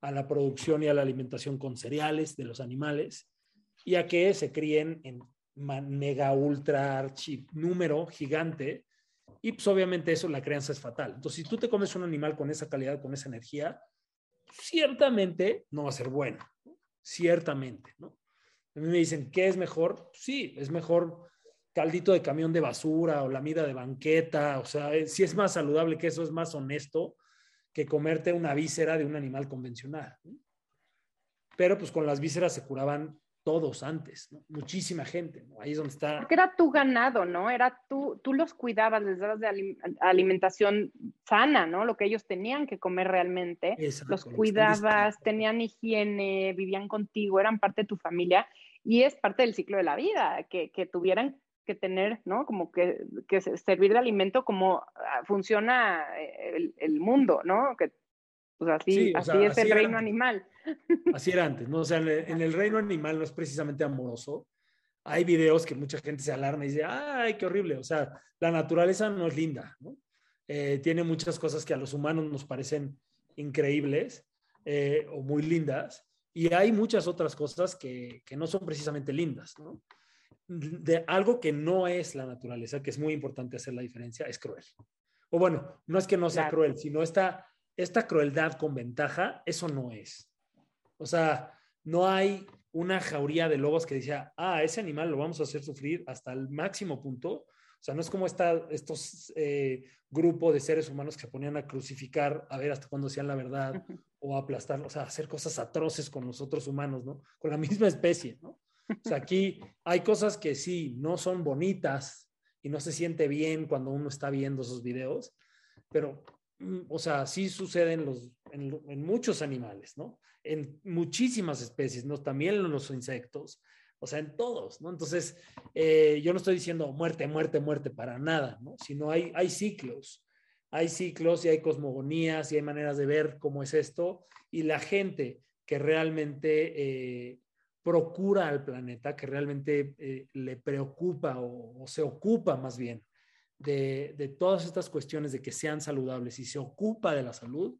Speaker 2: a la producción y a la alimentación con cereales de los animales, y a que se críen en mega, ultra, chip, número gigante y pues obviamente eso, la crianza es fatal. Entonces, si tú te comes un animal con esa calidad, con esa energía, ciertamente no va a ser bueno. Ciertamente, ¿no? A mí me dicen, ¿qué es mejor? Sí, es mejor caldito de camión de basura o la mida de banqueta. O sea, si es más saludable que eso, es más honesto que comerte una víscera de un animal convencional. Pero pues con las vísceras se curaban todos antes, muchísima gente, ahí es donde está.
Speaker 1: Porque era tu ganado, ¿no? Era tú, tú los cuidabas, les dabas de alimentación sana, ¿no? Lo que ellos tenían que comer realmente. los cuidabas, tenían higiene, vivían contigo, eran parte de tu familia y es parte del ciclo de la vida, que, que tuvieran que tener, ¿no? Como que, que, servir de alimento como ah, funciona eh, el, el mundo, ¿no? Que pues así, así es el reino animal.
Speaker 2: Así era antes, ¿no? O sea, en el, reino animal no es precisamente amoroso. Hay videos que mucha gente se alarma y dice, ay, qué horrible. O sea, la naturaleza no es linda, ¿no? Eh, tiene muchas cosas que a los humanos nos parecen increíbles eh, o muy lindas. Y hay muchas otras cosas que, que no son precisamente lindas, ¿no? De algo que no es la naturaleza, que es muy importante hacer la diferencia, es cruel. O bueno, no es que no sea cruel, sino está esta crueldad con ventaja, eso no es. O sea, no hay una jauría de lobos que decía, ah, ese animal lo vamos a hacer sufrir hasta el máximo punto. O sea, no es como esta, estos eh, grupos de seres humanos que se ponían a crucificar a ver hasta cuándo decían la verdad o a aplastar, o sea, hacer cosas atroces con los otros humanos, ¿no? Con la misma especie, ¿no? O sea, aquí hay cosas que sí, no son bonitas y no se siente bien cuando uno está viendo esos videos, pero Mm, o sea, sí sucede en, los, en, muchos animales, ¿no? En muchísimas especies, ¿no? También en los insectos, o sea, en todos, ¿no? Entonces, eh, yo no estoy diciendo muerte, muerte, muerte para nada, ¿no? Sino hay, hay ciclos, hay ciclos y hay cosmogonías y hay maneras de ver cómo es esto y la gente que realmente eh, procura al planeta, que realmente eh, le preocupa o se ocupa más bien de, todas estas cuestiones de que sean saludables y se ocupa de la salud,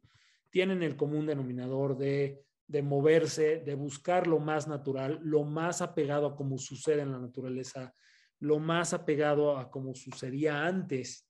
Speaker 2: tienen el común denominador de, moverse, de buscar lo más natural, lo más apegado a como sucede en la naturaleza, lo más apegado a como sucedía antes,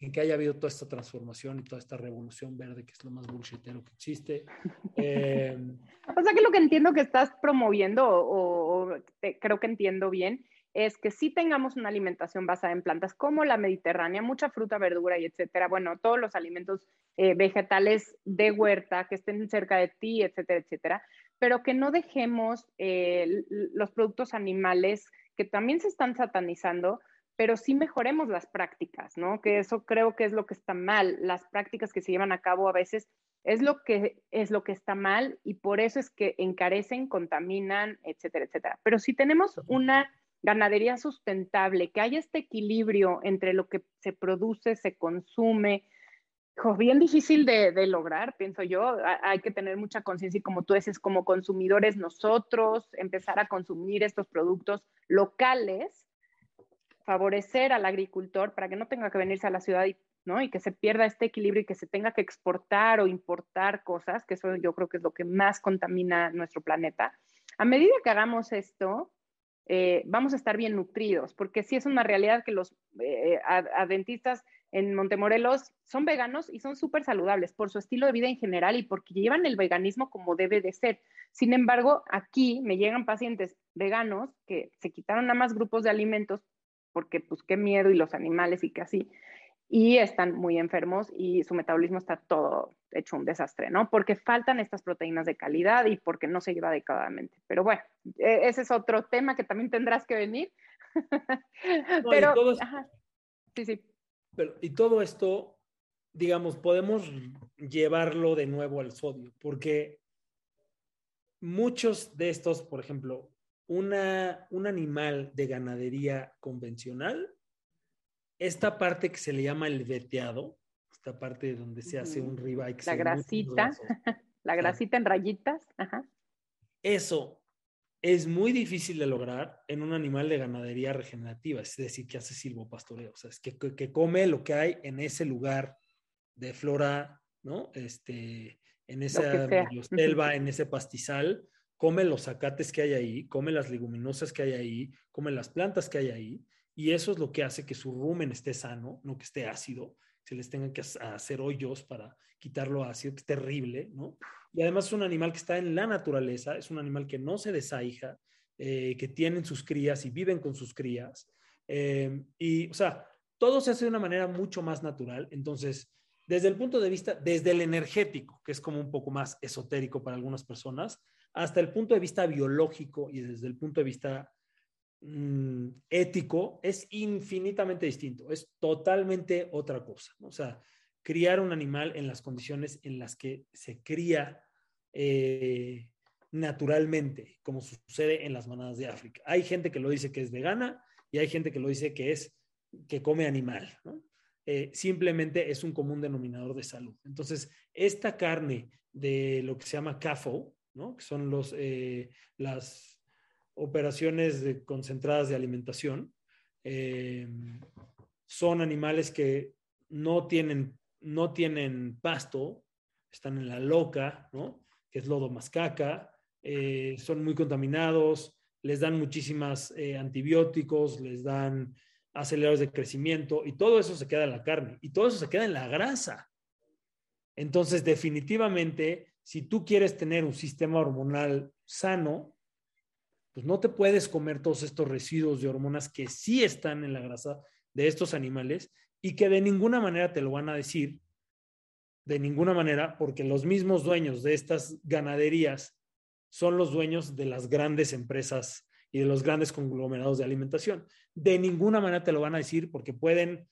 Speaker 2: en que haya habido toda esta transformación y toda esta revolución verde, que es lo más bullshitero que existe.
Speaker 1: Em, o sea que lo que entiendo que estás promoviendo, o, creo que entiendo bien, es que sí tengamos una alimentación basada en plantas como la mediterránea, mucha fruta, verdura y etcétera. Bueno, todos los alimentos eh, vegetales de huerta que estén cerca de ti, etcétera, etcétera. Pero que no dejemos eh, los productos animales que también se están satanizando, pero sí mejoremos las prácticas, ¿no? Que eso creo que es lo que está mal. Las prácticas que se llevan a cabo a veces es lo que es lo que está mal y por eso es que encarecen, contaminan, etcétera, etcétera. Pero si tenemos una ganadería sustentable, que haya este equilibrio entre lo que se produce, se consume, bien difícil de, lograr, pienso yo. Hay que tener mucha conciencia y como tú dices, como consumidores nosotros, empezar a consumir estos productos locales, favorecer al agricultor para que no tenga que venirse a la ciudad y, ¿no? y que se pierda este equilibrio y que se tenga que exportar o importar cosas, que eso yo creo que es lo que más contamina nuestro planeta. A medida que hagamos esto, eh, vamos a estar bien nutridos, porque sí es una realidad que los eh, adventistas en Montemorelos son veganos y son súper saludables por su estilo de vida en general y porque llevan el veganismo como debe de ser. Sin embargo, aquí me llegan pacientes veganos que se quitaron a más grupos de alimentos porque pues qué miedo y los animales y que así, y están muy enfermos y su metabolismo está todo hecho un desastre, ¿no? Porque faltan estas proteínas de calidad y porque no se lleva adecuadamente. Pero bueno, e, ese es otro tema que también tendrás que venir. Pero, sí, sí.
Speaker 2: Pero, y todo esto, digamos, podemos llevarlo de nuevo al sodio, porque muchos de estos, por ejemplo, una, un animal de ganadería convencional, esta parte que se le llama el veteado, esta parte donde se hace un ribeye.
Speaker 1: La grasita, la grasita en rayitas.
Speaker 2: Eso es muy difícil de lograr en un animal de ganadería regenerativa, es decir, que hace silvopastoreo, o sea, es que, que, come lo que hay en ese lugar de flora, ¿no? Este, en esa selva, en ese pastizal, come los zacates que hay ahí, come las leguminosas que hay ahí, come las plantas que hay ahí, y eso es lo que hace que su rumen esté sano, no que esté ácido, se les tengan que hacer hoyos para quitarlo ácido, que es terrible, ¿no? Y además es un animal que está en la naturaleza, es un animal que no se desahija, eh, que tienen sus crías y viven con sus crías. Eh, y, o sea, todo se hace de una manera mucho más natural. Entonces, desde el punto de vista, desde el energético, que es como un poco más esotérico para algunas personas, hasta el punto de vista biológico y desde el punto de vista mm, ético, es infinitamente distinto, es totalmente otra cosa. O sea, criar un animal en las condiciones en las que se cría eh, naturalmente, como sucede en las manadas de África. Hay gente que lo dice que es vegana y hay gente que lo dice que es que come animal. Eh, simplemente es un común denominador de salud. Entonces, esta carne de lo que se llama CAFO, que son los, eh, las operaciones concentradas de alimentación, eh, son animales que no tienen, no tienen pasto, están en la loca, que es lodo mascaca, eh, son muy contaminados, les dan muchísimas antibióticos, les dan aceleradores de crecimiento y todo eso se queda en la carne y todo eso se queda en la grasa. Entonces, definitivamente, si tú quieres tener un sistema hormonal sano, pues no te puedes comer todos estos residuos de hormonas que sí están en la grasa de estos animales y que de ninguna manera te lo van a decir, de ninguna manera, porque los mismos dueños de estas ganaderías son los dueños de las grandes empresas y de los grandes conglomerados de alimentación. De ninguna manera te lo van a decir porque pueden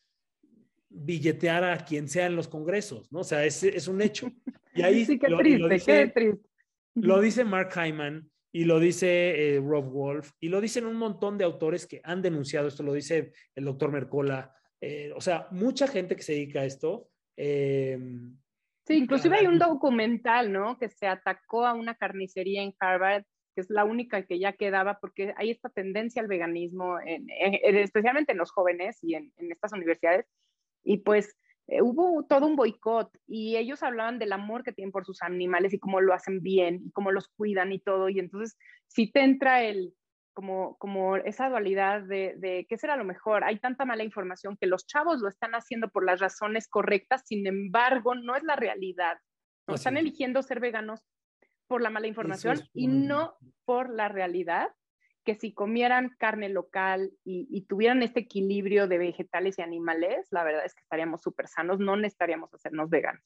Speaker 2: billetear a quien sea en los congresos, ¿no? O sea, es, es un hecho. Y ahí
Speaker 1: sí, qué triste, lo dice, qué triste.
Speaker 2: Lo dice Mark Hyman y lo dice eh, Rob Wolf y lo dicen un montón de autores que han denunciado esto, lo dice el doctor Mercola, eh, o sea, mucha gente que se dedica a esto. Eh,
Speaker 1: sí, inclusive hay un documental, ¿no? Que se atacó a una carnicería en Harvard que es la única que ya quedaba, porque hay esta tendencia al veganismo, especialmente en los jóvenes y en, en, estas universidades, y pues eh, hubo todo un boicot y ellos hablaban del amor que tienen por sus animales y cómo lo hacen bien y cómo los cuidan y todo. Y entonces, si te entra el, como, como esa dualidad de, de qué será lo mejor. Hay tanta mala información que los chavos lo están haciendo por las razones correctas, sin embargo, no es la realidad. ¿no? Están eligiendo ser veganos por la mala información y no por la realidad que si comieran carne local y, tuvieran este equilibrio de vegetales y animales, la verdad es que estaríamos súper sanos, no necesitaríamos hacernos veganos.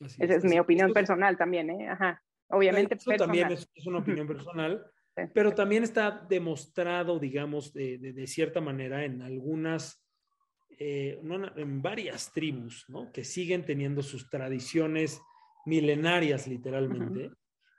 Speaker 1: Esa es, mi opinión personal también, ¿eh? Ajá. Obviamente.
Speaker 2: Eso también es, una opinión personal, pero también está demostrado, digamos, de, cierta manera en algunas, eh, en varias tribus, ¿no? Que siguen teniendo sus tradiciones milenarias, literalmente,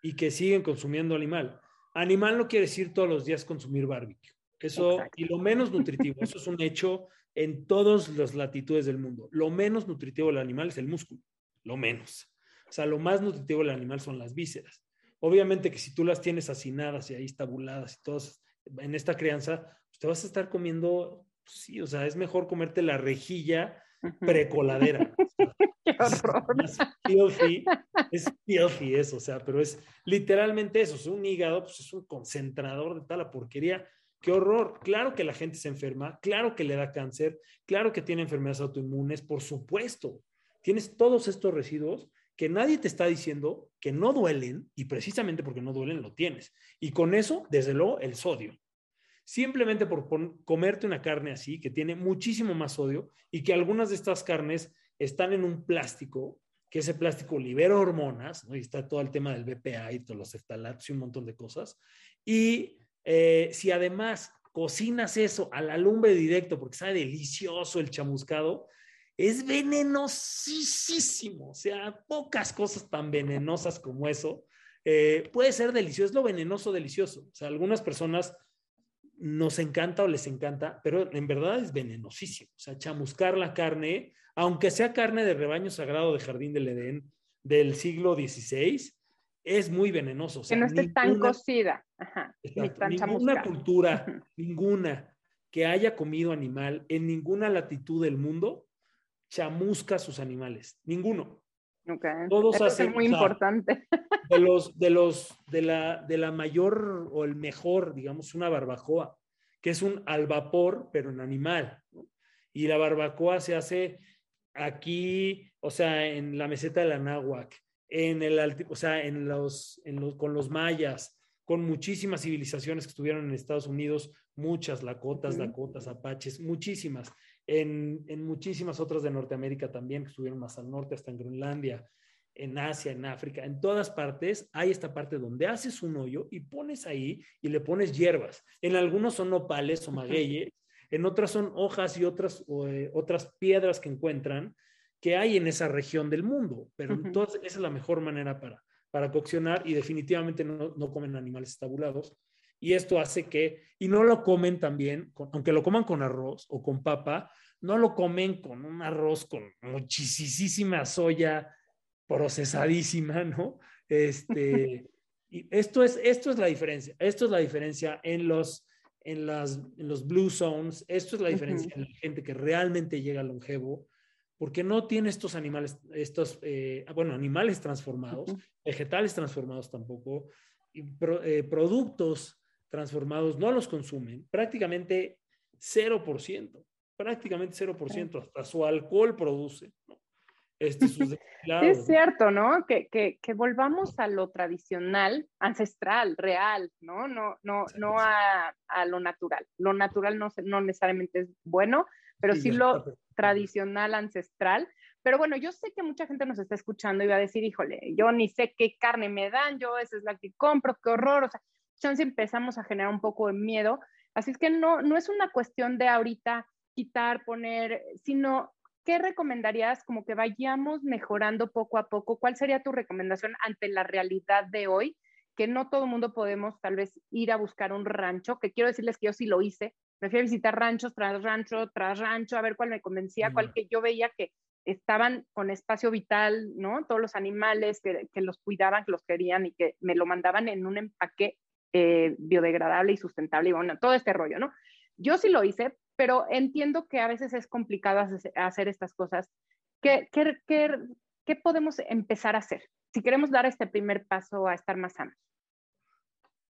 Speaker 2: y que siguen consumiendo animal. Animal no quiere decir todos los días consumir barbecue. Eso, y lo menos nutritivo, eso es un hecho en todas las latitudes del mundo. Lo menos nutritivo del animal es el músculo, lo menos. O sea, lo más nutritivo del animal son las vísceras. Obviamente que si tú las tienes hacinadas y ahí estabuladas y todas en esta crianza, pues te vas a estar comiendo, pues sí, o sea, es mejor comerte la rejilla precoladera.
Speaker 1: Qué horror.
Speaker 2: Es filthy, es filthy eso, o sea, pero es literalmente eso, es un hígado, pues es un concentrador de tal la porquería qué horror. Claro que la gente se enferma, claro que le da cáncer, claro que tiene enfermedades autoinmunes, por supuesto. Tienes todos estos residuos que nadie te está diciendo que no duelen y precisamente porque no duelen lo tienes. Y con eso, desde luego, el sodio. Simplemente por comerte una carne así, que tiene muchísimo más sodio y que algunas de estas carnes están en un plástico, que ese plástico libera hormonas, ¿no? y está todo el tema del BPA y todos los ceftalatos y un montón de cosas. Y eh, si además cocinas eso a la lumbre directo porque sabe delicioso el chamuscado, es venenosísimo. O sea, pocas cosas tan venenosas como eso. Eh, puede ser delicioso, es lo venenoso delicioso. O sea, algunas personas nos encanta o les encanta, pero en verdad es venenosísimo. O sea, chamuscar la carne, aunque sea carne de rebaño sagrado de Jardín del Edén del siglo XVI, es muy venenoso.
Speaker 1: que no esté tan cocida. Ajá,
Speaker 2: ninguna cultura, ninguna que haya comido animal en ninguna latitud del mundo chamusca sus animales. Ninguno.
Speaker 1: Todos hacen, es muy importante.
Speaker 2: De los, de los, de la, de la mayor o el mejor, digamos, una barbacoa, que es un al vapor, pero en animal. Y la barbacoa se hace aquí, o sea, en la meseta de la náhuac, en el, o sea, en los, con los mayas, con muchísimas civilizaciones que estuvieron en Estados Unidos, muchas, lacotas, dakotas, apaches, muchísimas, en, en, muchísimas otras de Norteamérica también, que estuvieron más al norte, hasta en Groenlandia, en Asia, en África, en todas partes hay esta parte donde haces un hoyo y pones ahí y le pones hierbas. En algunos son nopales o magueyes, en otras son hojas y otras, eh, otras piedras que encuentran que hay en esa región del mundo, pero entonces esa es la mejor manera para, para coccionar y definitivamente no, no, comen animales estabulados. Y esto hace que, y no lo comen también, aunque lo coman con arroz o con papa, no lo comen con un arroz con muchísima soya procesadísima, ¿no? Este, y esto es, esto es la diferencia, esto es la diferencia en los, en las, en los blue zones, esto es la diferencia en la gente que realmente llega longevo, porque no tiene estos animales, estos, eh, bueno, animales transformados, vegetales transformados tampoco, y eh, productos transformados no los consumen, prácticamente 0%, prácticamente 0%, hasta su alcohol produce.
Speaker 1: Este, es cierto, ¿no? Que, que, que, volvamos a lo tradicional, ancestral, real, ¿no? No, no, no a, a, lo natural. Lo natural no, no necesariamente es bueno, pero sí, lo tradicional, ancestral. Pero bueno, yo sé que mucha gente nos está escuchando y va a decir, híjole, yo ni sé qué carne me dan, yo esa es la que compro, qué horror. O sea, chance empezamos a generar un poco de miedo. Así es que no, no es una cuestión de ahorita quitar, poner, sino ¿qué recomendarías como que vayamos mejorando poco a poco? ¿Cuál sería tu recomendación ante la realidad de hoy? Que no todo el mundo podemos tal vez ir a buscar un rancho, que quiero decirles que yo sí lo hice, me fui a visitar ranchos tras rancho, tras rancho, a ver cuál me convencía, cuál que yo veía que estaban con espacio vital, ¿no? Todos los animales que, que, los cuidaban, que los querían y que me lo mandaban en un empaque eh, biodegradable y sustentable y bueno, todo este rollo, ¿no? Yo sí lo hice, pero entiendo que a veces es complicado hacer estas cosas. ¿Qué, qué, qué, qué podemos empezar a hacer si queremos dar este primer paso a estar más sanos?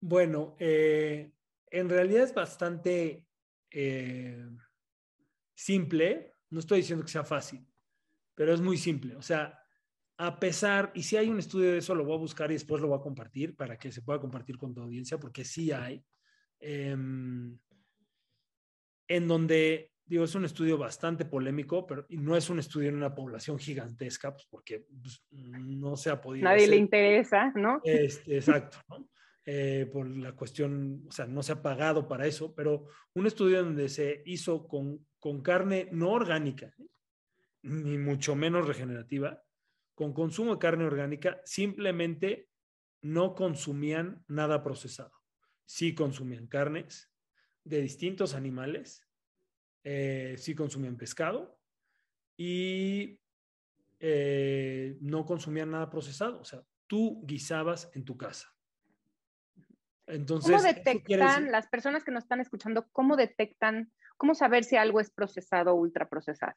Speaker 2: Bueno, eh, en realidad es bastante eh, simple, no estoy diciendo que sea fácil, pero es muy simple. O sea, a pesar, y si hay un estudio de eso, lo voy a buscar y después lo voy a compartir para que se pueda compartir con tu audiencia, porque sí hay, em, en donde, digo, es un estudio bastante polémico, pero no es un estudio en una población gigantesca, pues porque pues, no se ha podido.
Speaker 1: Nadie le interesa, ¿no?
Speaker 2: Este, exacto, ¿no? Eh, por la cuestión, o sea, no se ha pagado para eso, pero un estudio donde se hizo con, con carne no orgánica, ni mucho menos regenerativa, con consumo de carne orgánica, simplemente no consumían nada procesado. Sí consumían carnes de distintos animales, eh, sí consumían pescado y eh, no consumían nada procesado. O sea, tú guisabas en tu casa. Entonces,
Speaker 1: ¿Cómo detectan las personas que nos están escuchando, cómo detectan, cómo saber si algo es procesado o ultraprocesado?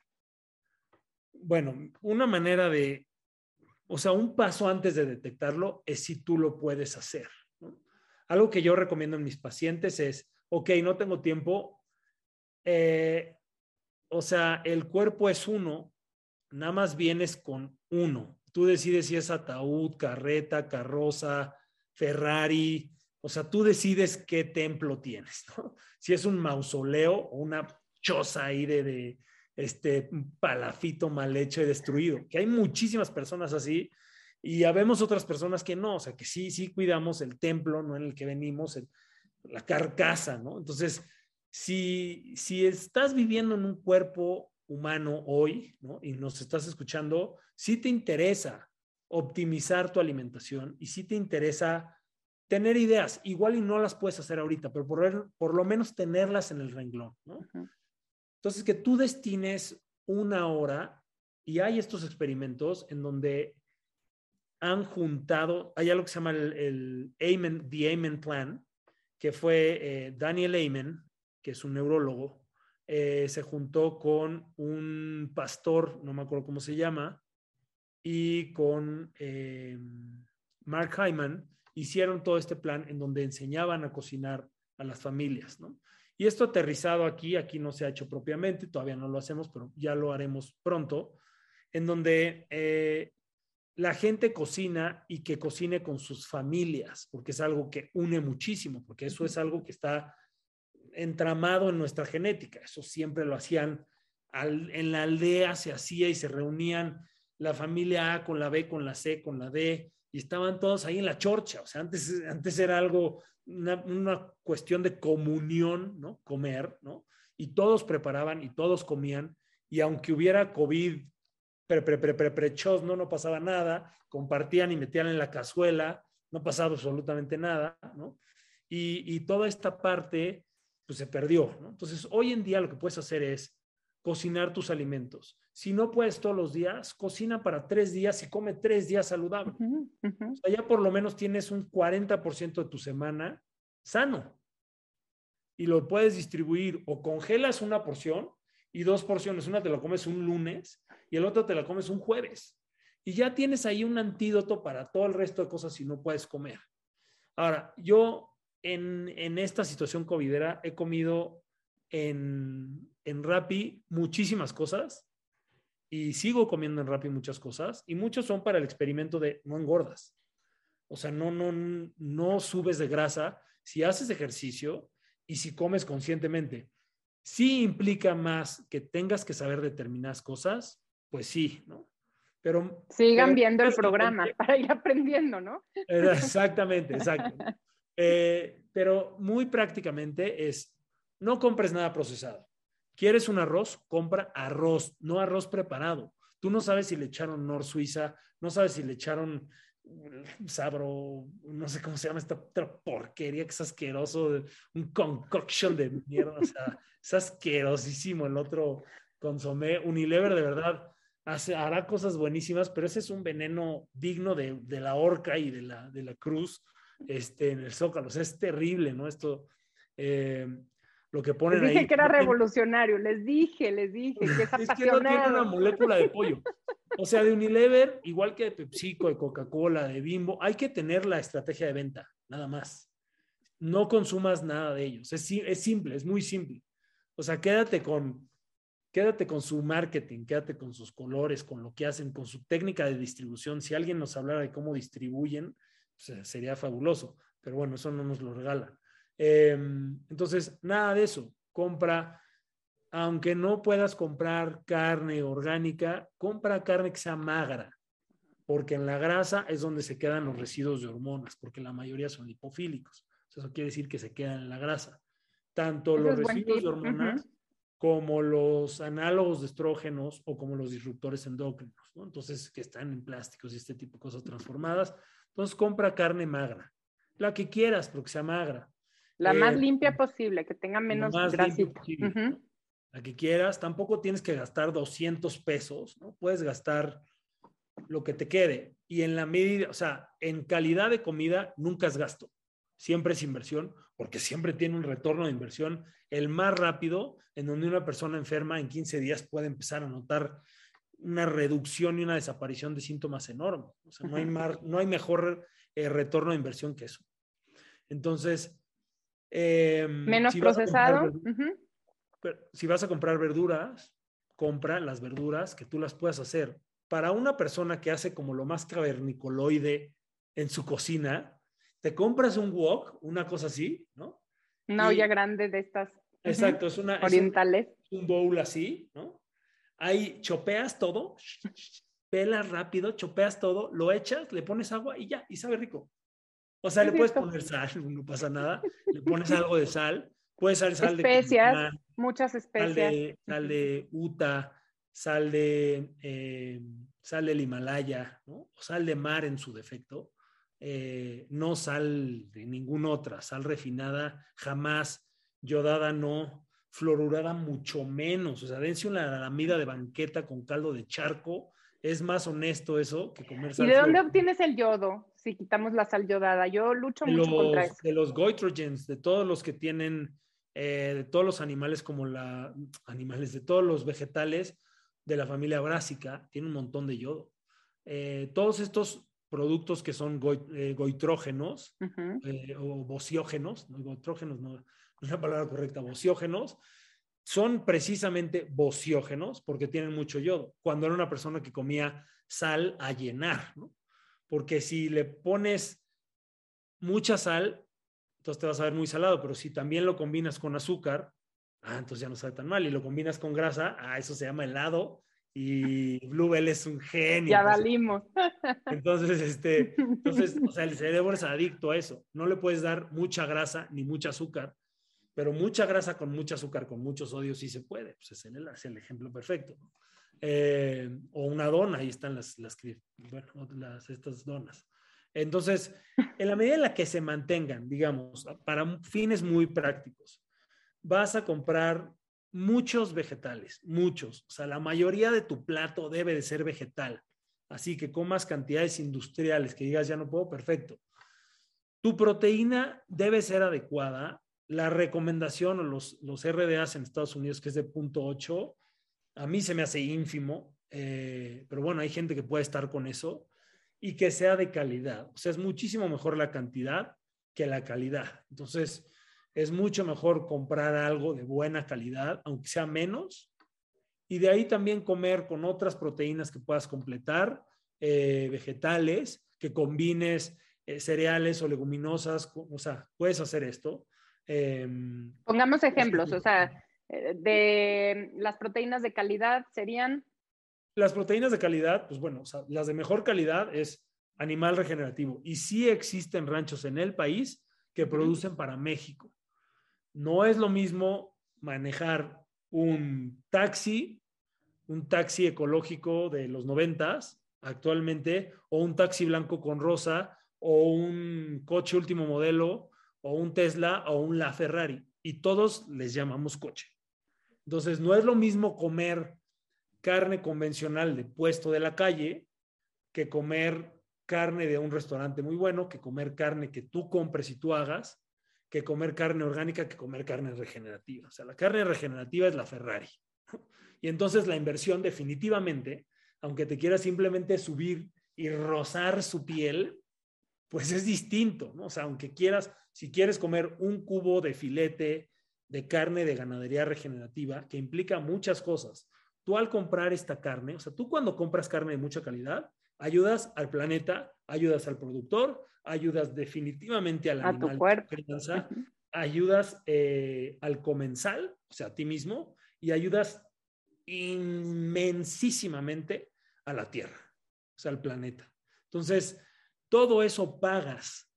Speaker 2: Bueno, una manera de, o sea, un paso antes de detectarlo es si tú lo puedes hacer. Algo que yo recomiendo en mis pacientes es, ok, no tengo tiempo. Eh, o sea, el cuerpo es uno, nada más vienes con uno. Tú decides si es ataúd, carreta, carroza, Ferrari, o sea, tú decides qué templo tienes, ¿no? Si es un mausoleo o una choza ahí de, este palafito mal hecho y destruido, que hay muchísimas personas así y habemos otras personas que no, o sea, que sí, sí cuidamos el templo, ¿no? En el que venimos, la carcasa, ¿no? Entonces, si, si estás viviendo en un cuerpo humano hoy, ¿no? Y nos estás escuchando, sí te interesa optimizar tu alimentación y sí te interesa tener ideas, igual y no las puedes hacer ahorita, pero por, por lo menos tenerlas en el renglón, ¿no? Entonces, que tú destines una hora y hay estos experimentos en donde han juntado, hay algo que se llama el, Amen, The Amen Plan, que fue eh, Daniel Amen, que es un neurólogo, eh, se juntó con un pastor, no me acuerdo cómo se llama, y con eh, Mark Hyman, hicieron todo este plan en donde enseñaban a cocinar a las familias, ¿no? Y esto aterrizado aquí, aquí no se ha hecho propiamente, todavía no lo hacemos, pero ya lo haremos pronto, en donde la gente cocina y que cocine con sus familias, porque es algo que une muchísimo, porque eso es algo que está entramado en nuestra genética. Eso siempre lo hacían en la aldea, se hacía y se reunían la familia A con la B, con la C, con la D, y estaban todos ahí en la chorcha. O sea, antes, antes era algo, una, cuestión de comunión, ¿no? Comer, ¿no? Y todos preparaban y todos comían. Y aunque hubiera COVID, pre, pre, pre, pre, pre no, no pasaba nada. Compartían y metían en la cazuela, no pasaba absolutamente nada, ¿no? Y, y toda esta parte, pues se perdió, ¿no? Entonces, hoy en día lo que puedes hacer es cocinar tus alimentos. Si no puedes todos los días, cocina para tres días y come tres días saludable. O sea, ya por lo menos tienes un 40% de tu semana sano. Y lo puedes distribuir o congelas una porción y dos porciones. Una te la comes un lunes y el otro te la comes un jueves. Y ya tienes ahí un antídoto para todo el resto de cosas si no puedes comer. Ahora, yo en, en esta situación covidera he comido en, en Rappi muchísimas cosas y sigo comiendo en Rappi muchas cosas y muchos son para el experimento de no engordas. O sea, no, no, no subes de grasa si haces ejercicio y si comes conscientemente. Sí implica más que tengas que saber determinadas cosas, pues sí, ¿no? Pero
Speaker 1: sigan viendo el programa para ir aprendiendo, ¿no?
Speaker 2: Exactamente, exacto. Eh, pero muy prácticamente es no compres nada procesado. ¿Quieres un arroz? Compra arroz, no arroz preparado. Tú no sabes si le echaron Nor Suiza, no sabes si le echaron sabro, no sé cómo se llama esta otra porquería que es asqueroso, un concoction de mierda, o sea, es asquerosísimo el otro consomé. Unilever de verdad hace, hará cosas buenísimas, pero ese es un veneno digno de, la horca y de la, de la cruz este, en el zócalo, o sea, es terrible, ¿no? Esto, eh, lo que ponen
Speaker 1: les
Speaker 2: dije
Speaker 1: que era revolucionario, les dije, les dije que es
Speaker 2: Es que no tiene una molécula de pollo. O sea, de Unilever, igual que de PepsiCo, de Coca-Cola, de Bimbo, hay que tener la estrategia de venta, nada más. No consumas nada de ellos. Es, simple, es muy simple. O sea, quédate con, quédate con su marketing, quédate con sus colores, con lo que hacen, con su técnica de distribución. Si alguien nos hablara de cómo distribuyen, sería fabuloso. Pero bueno, eso no nos lo regalan. Em, entonces, nada de eso. Compra, aunque no puedas comprar carne orgánica, compra carne que sea magra, porque en la grasa es donde se quedan los residuos de hormonas, porque la mayoría son lipofílicos. Eso quiere decir que se quedan en la grasa. Tanto los residuos de hormonas como los análogos de estrógenos o como los disruptores endócrinos, Entonces, que están en plásticos y este tipo de cosas transformadas. Entonces, compra carne magra, la que quieras, pero que sea magra.
Speaker 1: La más eh, limpia posible, que tenga menos grasita.
Speaker 2: La que quieras, tampoco tienes que gastar 200 pesos, ¿no? Puedes gastar lo que te quede. Y en la medida, o sea, en calidad de comida nunca es gasto. Siempre es inversión, porque siempre tiene un retorno de inversión el más rápido, en donde una persona enferma en 15 días puede empezar a notar una reducción y una desaparición de síntomas enormes. O sea, no hay, no hay mejor eh, retorno de inversión que eso. Entonces, Em,
Speaker 1: Menos
Speaker 2: si comprar
Speaker 1: procesado. ujú.
Speaker 2: Pero si vas a comprar verduras, compra las verduras que tú las puedas hacer. Para una persona que hace como lo más cavernicoloide en su cocina, te compras un wok, una cosa así, ¿no?
Speaker 1: Una
Speaker 2: Y-
Speaker 1: olla grande de estas
Speaker 2: Exacto, es, una, es un,
Speaker 1: orientales.
Speaker 2: un bowl así, ¿no? Ahí chopeas todo, pelas rápido, chopeas todo, lo echas, le pones agua y ya, y sabe rico. O sea, le puedes poner sal, no pasa nada, le pones algo de sal, puedes usar sal de
Speaker 1: Especias,
Speaker 2: Culiacán,
Speaker 1: muchas
Speaker 2: sal
Speaker 1: especias.
Speaker 2: de, sal de Utah, sal de, eh, sal del Himalaya, ¿no? O sal de mar en su defecto. eh, no sal de ninguna otra, sal refinada jamás, yodada no, fluorurada mucho menos. O sea, dense una lamida de banqueta con caldo de charco. Es más honesto eso que comer
Speaker 1: ¿Y
Speaker 2: sal
Speaker 1: de dónde obtienes el yodo? Si quitamos la sal yodada. Yo lucho
Speaker 2: de
Speaker 1: mucho contra eso.
Speaker 2: de los goitrogens, de todos los que tienen, eh, de todos los animales como la, animales, de todos los vegetales de la familia brásica, tiene un montón de yodo. Eh, todos estos productos que son eh, goitrógenos eh, o bociógenos, no, goitrógenos no, no es la palabra correcta, bociógenos, son precisamente bociógenos porque tienen mucho yodo. Cuando era una persona que comía sal a llenar, ¿no? Porque si le pones mucha sal, entonces te vas a ver muy salado, pero si también lo combinas con azúcar, ah, entonces ya no sabe tan mal. Y lo combinas con grasa, ah, eso se llama helado. Y Bluebell es un genio.
Speaker 1: Ya valimos.
Speaker 2: Entonces, este, entonces, o sea, el cerebro es adicto a eso. No le puedes dar mucha grasa ni mucha azúcar, pero mucha grasa con mucho azúcar, con mucho sodio sí se puede. Pues es el, es el ejemplo perfecto. ¿no? Eh, o una dona, ahí están las, las, bueno, las, estas donas. Entonces, en la medida en la que se mantengan, digamos, para fines muy prácticos, vas a comprar muchos vegetales, muchos. O sea, la mayoría de tu plato debe de ser vegetal. Así que comas cantidades industriales, que digas ya no puedo, perfecto. Tu proteína debe ser adecuada. La recomendación o los, los RDAs en Estados Unidos, que es de punto 8, a mí se me hace ínfimo, eh, pero bueno, hay gente que puede estar con eso y que sea de calidad. O sea, es muchísimo mejor la cantidad que la calidad. Entonces, es mucho mejor comprar algo de buena calidad, aunque sea menos, y de ahí también comer con otras proteínas que puedas completar, eh, vegetales, que combines eh, cereales o leguminosas, o sea, puedes hacer esto. Eh,
Speaker 1: Pongamos ejemplos, o sea, eh, de las proteínas de calidad serían
Speaker 2: las proteínas de calidad, pues bueno, las de mejor calidad es animal regenerativo. Y sí existen ranchos en el país que producen para México. No es lo mismo manejar un taxi, un taxi ecológico de los noventas actualmente, o un taxi blanco con rosa, o un coche último modelo, o un Tesla, o un La Ferrari. Y todos les llamamos coche. Entonces, no es lo mismo comer carne convencional de puesto de la calle que comer carne de un restaurante muy bueno, que comer carne que tú compres y tú hagas, que comer carne orgánica, que comer carne regenerativa. O sea, la carne regenerativa es la Ferrari. Y entonces la inversión definitivamente, aunque te quieras simplemente subir y rozar su piel, pues es distinto, ¿no? O sea, aunque quieras, si quieres comer un cubo de filete de carne de ganadería regenerativa, que implica muchas cosas, tú al comprar esta carne, o sea, tú cuando compras carne de mucha calidad, ayudas al planeta, ayudas al productor, ayudas definitivamente al
Speaker 1: A tu
Speaker 2: animal
Speaker 1: cuerpo.
Speaker 2: crianza, ayudas eh, al comensal, o sea, a ti mismo, y ayudas inmensísimamente a la Tierra, o sea, al planeta. Entonces, todo eso pagas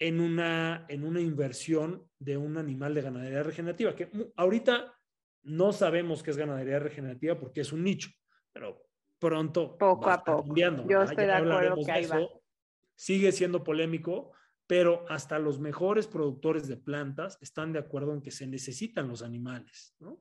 Speaker 2: en una, en una inversión de un animal de ganadería regenerativa, que ahorita no sabemos qué es ganadería regenerativa porque es un nicho, pero pronto
Speaker 1: Poco
Speaker 2: va
Speaker 1: a poco.
Speaker 2: cambiando,
Speaker 1: Yo
Speaker 2: ¿verdad?
Speaker 1: estoy
Speaker 2: Ya
Speaker 1: de acuerdo que ahí va.
Speaker 2: Sigue siendo polémico, pero hasta los mejores productores de plantas están de acuerdo en que se necesitan los animales, ¿no?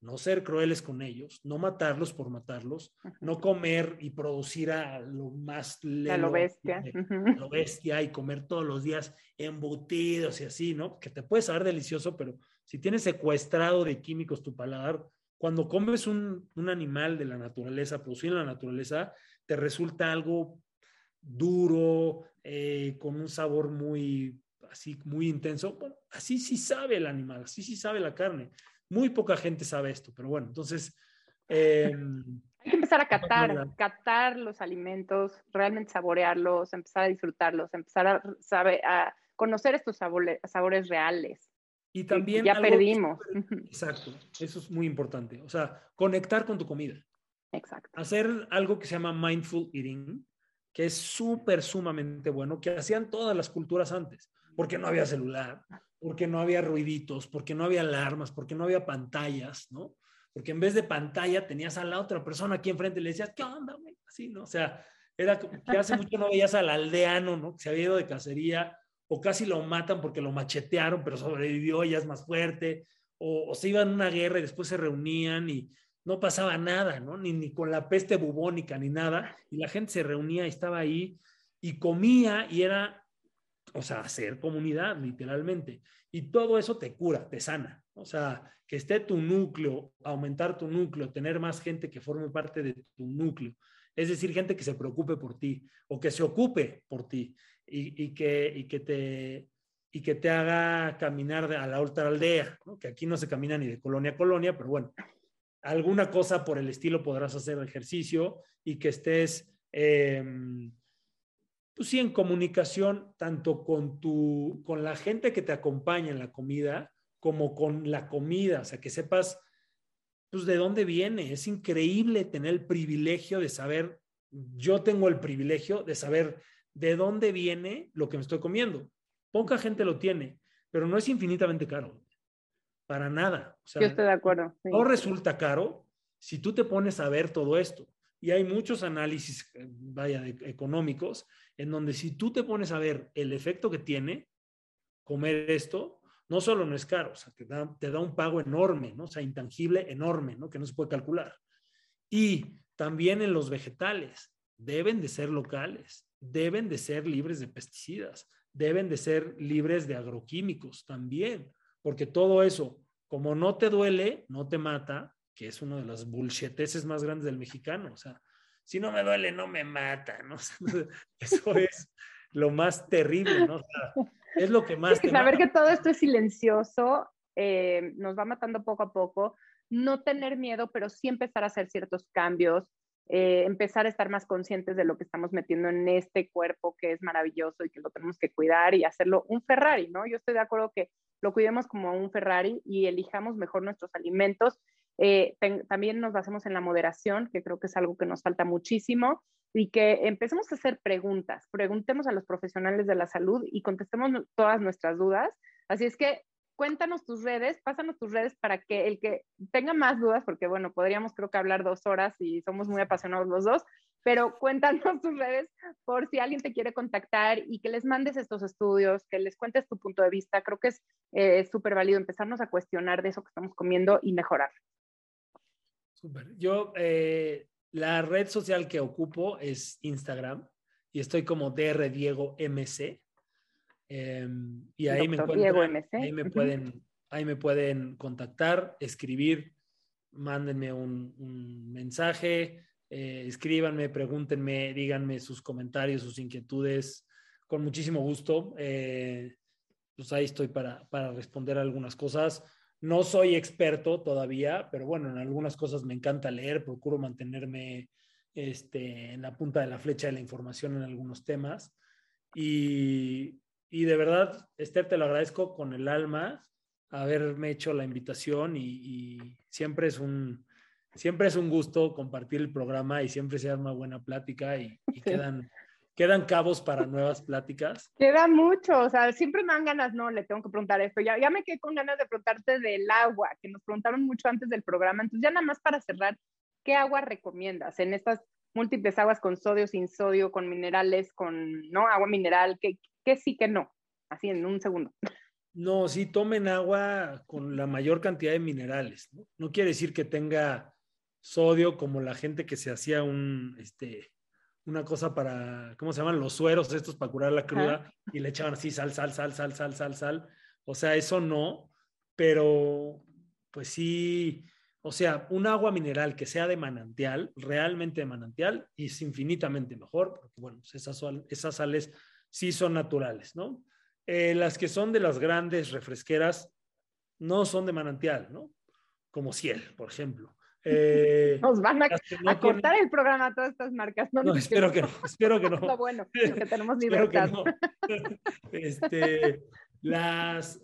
Speaker 2: No ser crueles con ellos, no matarlos por matarlos, no comer y producir a lo más
Speaker 1: A
Speaker 2: lelo,
Speaker 1: lo bestia.
Speaker 2: de-
Speaker 1: Ujú.
Speaker 2: a lo bestia y comer todos los días embutidos y así, ¿no? Que te puede saber delicioso, pero si tienes secuestrado de químicos tu paladar, cuando comes un, un animal de la naturaleza, producido en la naturaleza, te resulta algo duro, eh, con un sabor muy así muy intenso, bueno, así sí sabe el animal, así sí sabe la carne. Muy poca gente sabe esto, pero bueno, entonces...
Speaker 1: Em, Hay que empezar a catar, catar los alimentos, realmente saborearlos, empezar a disfrutarlos, empezar a, a conocer estos sabores, sabores reales.
Speaker 2: Y también...
Speaker 1: Ya perdimos.
Speaker 2: Exacto, eso es muy importante. O sea, conectar con tu comida.
Speaker 1: Exacto.
Speaker 2: Hacer algo que se llama mindful eating, que es súper, sumamente bueno, que hacían todas las culturas antes, porque no había celular, porque no había ruiditos, porque no había alarmas, porque no había pantallas, ¿no? Porque en vez de pantalla tenías a la otra persona aquí enfrente y le decías, ¿qué onda, güey? Así, ¿no? O sea, era que hace mucho no veías al aldeano, ¿no? Que se había ido de cacería o casi lo matan porque lo machetearon, pero sobrevivió ya es más fuerte, o, se iban a una guerra y después se reunían y no pasaba nada, ¿no? Ni, ni con la peste bubónica ni nada, y la gente se reunía y estaba ahí y comía y era, o sea, hacer comunidad, literalmente. Y todo eso te cura, te sana. O sea, que esté tu núcleo, aumentar tu núcleo, tener más gente que forme parte de tu núcleo. Es decir, gente que se preocupe por ti o que se ocupe por ti y, que, y, que, te, y que te haga caminar a la otra aldea, que aquí no se camina ni de colonia a colonia, pero bueno, alguna cosa por el estilo podrás hacer ejercicio y que estés, em, pues sí, en comunicación tanto con, tu, con la gente que te acompaña en la comida como con la comida, o sea, que sepas pues de dónde viene. Es increíble tener el privilegio de saber, yo tengo el privilegio de saber de dónde viene lo que me estoy comiendo. Poca gente lo tiene, pero no es infinitamente caro. Para nada.
Speaker 1: Yo estoy de acuerdo.
Speaker 2: No resulta caro si tú te pones a ver todo esto. Y hay muchos análisis, eh, vaya, económicos, en donde si tú te pones a ver el efecto que tiene comer esto, no solo no es caro, o sea, te da, te da un pago enorme, ¿no? O sea, intangible enorme, ¿no? Que no se puede calcular. Y también en los vegetales, deben de ser locales deben de ser libres de pesticidas, deben de ser libres de agroquímicos también, porque todo eso, como no te duele, no te mata, que es uno de las bullshiteces más grandes del mexicano, o sea, si no me duele, no me mata, ¿no? eso es lo más terrible, ¿no? O sea, es lo que más...
Speaker 1: Sí, saber que todo esto es silencioso, eh, nos va matando poco a poco, no tener miedo, pero sí empezar a hacer ciertos cambios, eh, empezar a estar más conscientes de lo que estamos metiendo en este cuerpo que es maravilloso y que lo tenemos que cuidar y hacerlo un Ferrari, ¿no? Yo estoy de acuerdo que lo cuidemos como un Ferrari y elijamos mejor nuestros alimentos. Eh, también nos basemos en la moderación, que creo que es algo que nos falta muchísimo, y que empecemos a hacer preguntas, preguntemos a los profesionales de la salud y contestemos todas nuestras dudas. Así es que cuéntanos tus redes, pásanos tus redes para que el que tenga más dudas, porque bueno, podríamos creo que hablar dos horas y somos muy apasionados los dos, pero cuéntanos tus redes por si alguien te quiere contactar y que les mandes estos estudios, que les cuentes tu punto de vista. Creo que es eh, súper válido empezarnos a cuestionar de eso que estamos comiendo y mejorar.
Speaker 2: Súper. Yo, eh, la red social que ocupo es Instagram y estoy como DR Em, y ahí me, ahí me, pueden, ahí me pueden contactar, escribir, mándenme un, mensaje, eh, escríbanme, pregúntenme, díganme sus comentarios, sus inquietudes, con muchísimo gusto. Eh, pues ahí estoy para, para responder algunas cosas. No soy experto todavía, pero bueno, en algunas cosas me encanta leer, procuro mantenerme este, en la punta de la flecha de la información en algunos temas. Y, y de verdad, Esther, te lo agradezco con el alma haberme hecho la invitación y, siempre es un siempre es un gusto compartir el programa y siempre se una buena plática y, quedan quedan cabos para nuevas pláticas.
Speaker 1: Queda mucho, o sea, siempre me dan ganas, no, le tengo que preguntar esto. Ya, ya me quedé con ganas de preguntarte del agua, que nos preguntaron mucho antes del programa. Entonces, ya nada más para cerrar, ¿qué agua recomiendas en estas múltiples aguas con sodio, sin sodio, con minerales, con no agua mineral? ¿Qué, que sí, que no, así en un segundo.
Speaker 2: No, sí, tomen agua con la mayor cantidad de minerales. No, quiere decir que tenga sodio como la gente que se hacía un, este, una cosa para, ¿cómo se llaman? Los sueros estos para curar la cruda y le echaban así sal, sal, sal, sal, sal, sal, sal. O sea, eso no, pero pues sí, o sea, un agua mineral que sea de manantial, realmente de manantial, es infinitamente mejor, porque bueno, pues esas, esas sales sí son naturales, ¿no? Eh, las que son de las grandes refresqueras no son de manantial, ¿no? Como Ciel, por ejemplo.
Speaker 1: Eh, Nos van a, cortar el programa a todas estas marcas.
Speaker 2: No, espero que no, espero que no.
Speaker 1: Lo bueno, que tenemos libertad.
Speaker 2: Este, las,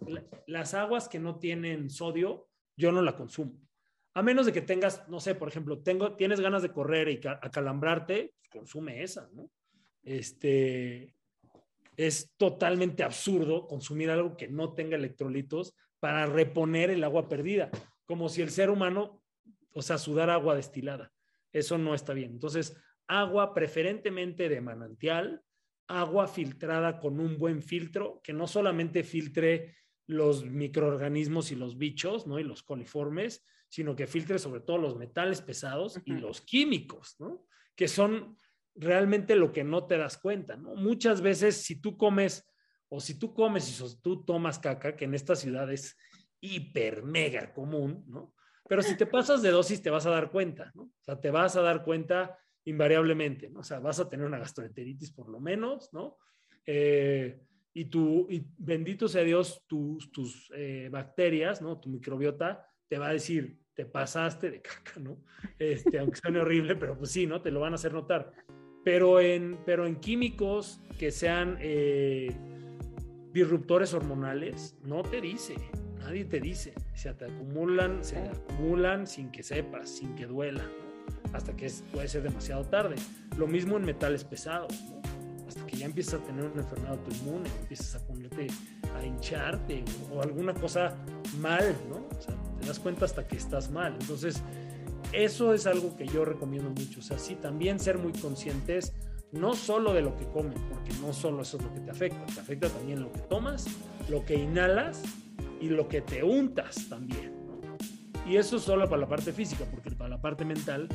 Speaker 2: las aguas que no tienen sodio, yo no la consumo. A menos de que tengas, no sé, por ejemplo, tengo, tienes ganas de correr y acalambrarte, pues consume esa, ¿no? Este, es totalmente absurdo consumir algo que no tenga electrolitos para reponer el agua perdida, como si el ser humano, o sea, sudar agua destilada. Eso no está bien. Entonces, agua preferentemente de manantial, agua filtrada con un buen filtro, que no solamente filtre los microorganismos y los bichos, ¿no? Y los coliformes, sino que filtre sobre todo los metales pesados y los químicos, ¿no? Que son realmente lo que no te das cuenta, ¿no? Muchas veces si tú comes o si tú comes y si tú tomas caca, que en esta ciudad es hiper mega común, ¿no? Pero si te pasas de dosis te vas a dar cuenta, ¿no? O sea, te vas a dar cuenta invariablemente, ¿no? O sea, vas a tener una gastroenteritis por lo menos, ¿no? Eh, y, tu, y bendito sea Dios, tus, tus eh, bacterias, ¿no? Tu microbiota te va a decir, te pasaste de caca, ¿no? Este, aunque suene horrible, pero pues sí, ¿no? Te lo van a hacer notar. Pero en, pero en químicos que sean eh, disruptores hormonales, no te dice, nadie te dice. Se te acumulan, se acumulan sin que sepas, sin que duela, hasta que puede ser demasiado tarde. Lo mismo en metales pesados, hasta que ya empiezas a tener una enfermedad autoinmune, empiezas a ponerte a hincharte o, alguna cosa mal, ¿no? O sea, te das cuenta hasta que estás mal. Entonces, eso es algo que yo recomiendo mucho. O sea, sí, también ser muy conscientes, no solo de lo que comen, porque no solo eso es lo que te afecta, te afecta también lo que tomas, lo que inhalas y lo que te untas también. Y eso es solo para la parte física, porque para la parte mental,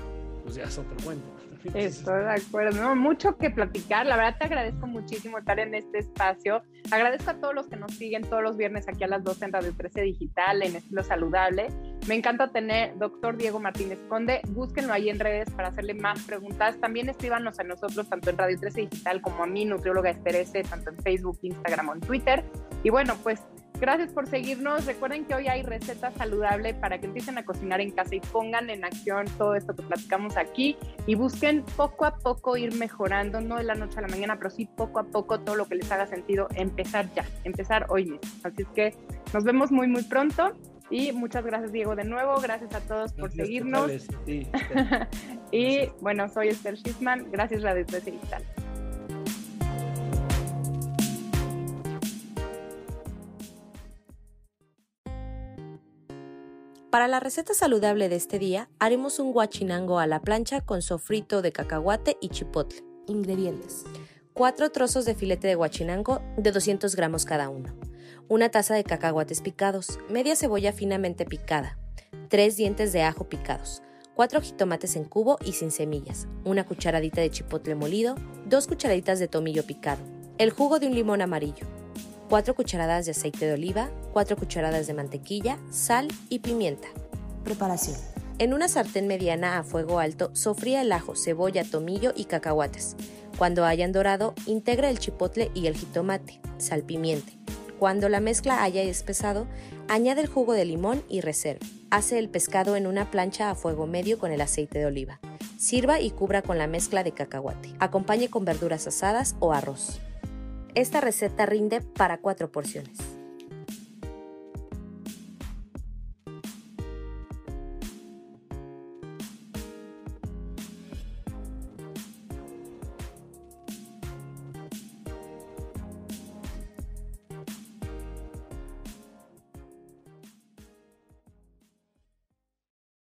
Speaker 2: pues ya es otro cuento.
Speaker 1: Estoy de acuerdo, no, mucho que platicar. La verdad te agradezco muchísimo estar en este espacio. Agradezco a todos los que nos siguen todos los viernes aquí a las 12 en Radio 13 Digital, en Estilo Saludable. Me encanta tener doctor Diego Martínez Conde. Búsquenlo ahí en redes para hacerle más preguntas. También escríbanos a nosotros, tanto en Radio 13 Digital como a mí, nutrióloga Esterese, tanto en Facebook, Instagram o en Twitter. Y bueno, pues Gracias por seguirnos. Recuerden que hoy hay receta saludable para que empiecen a cocinar en casa y pongan en acción todo esto que platicamos aquí y busquen poco a poco ir mejorando, no de la noche a la mañana, pero sí poco a poco todo lo que les haga sentido, empezar ya, empezar hoy mismo. Así es que nos vemos muy, muy pronto. Y muchas gracias, Diego, de nuevo. Gracias a todos por seguirnos. y bueno, soy Esther Schiffman. Gracias, Radio 13 Digital.
Speaker 3: Para la receta saludable de este día, haremos un guachinango a la plancha con sofrito de cacahuate y chipotle. Ingredientes. 4 trozos de filete de guachinango de 200 gramos cada uno. Una taza de cacahuates picados, media cebolla finamente picada, 3 dientes de ajo picados, 4 jitomates en cubo y sin semillas, una cucharadita de chipotle molido, 2 cucharaditas de tomillo picado, el jugo de un limón amarillo, 4 cucharadas de aceite de oliva, 4 cucharadas de mantequilla, sal y pimienta. Preparación. En una sartén mediana a fuego alto, sofría el ajo, cebolla, tomillo y cacahuates. Cuando hayan dorado, integra el chipotle y el jitomate, salpimiente. Cuando la mezcla haya espesado, añade el jugo de limón y reserva. Hace el pescado en una plancha a fuego medio con el aceite de oliva. Sirva y cubra con la mezcla de cacahuate. Acompañe con verduras asadas o arroz. Esta receta rinde para cuatro porciones.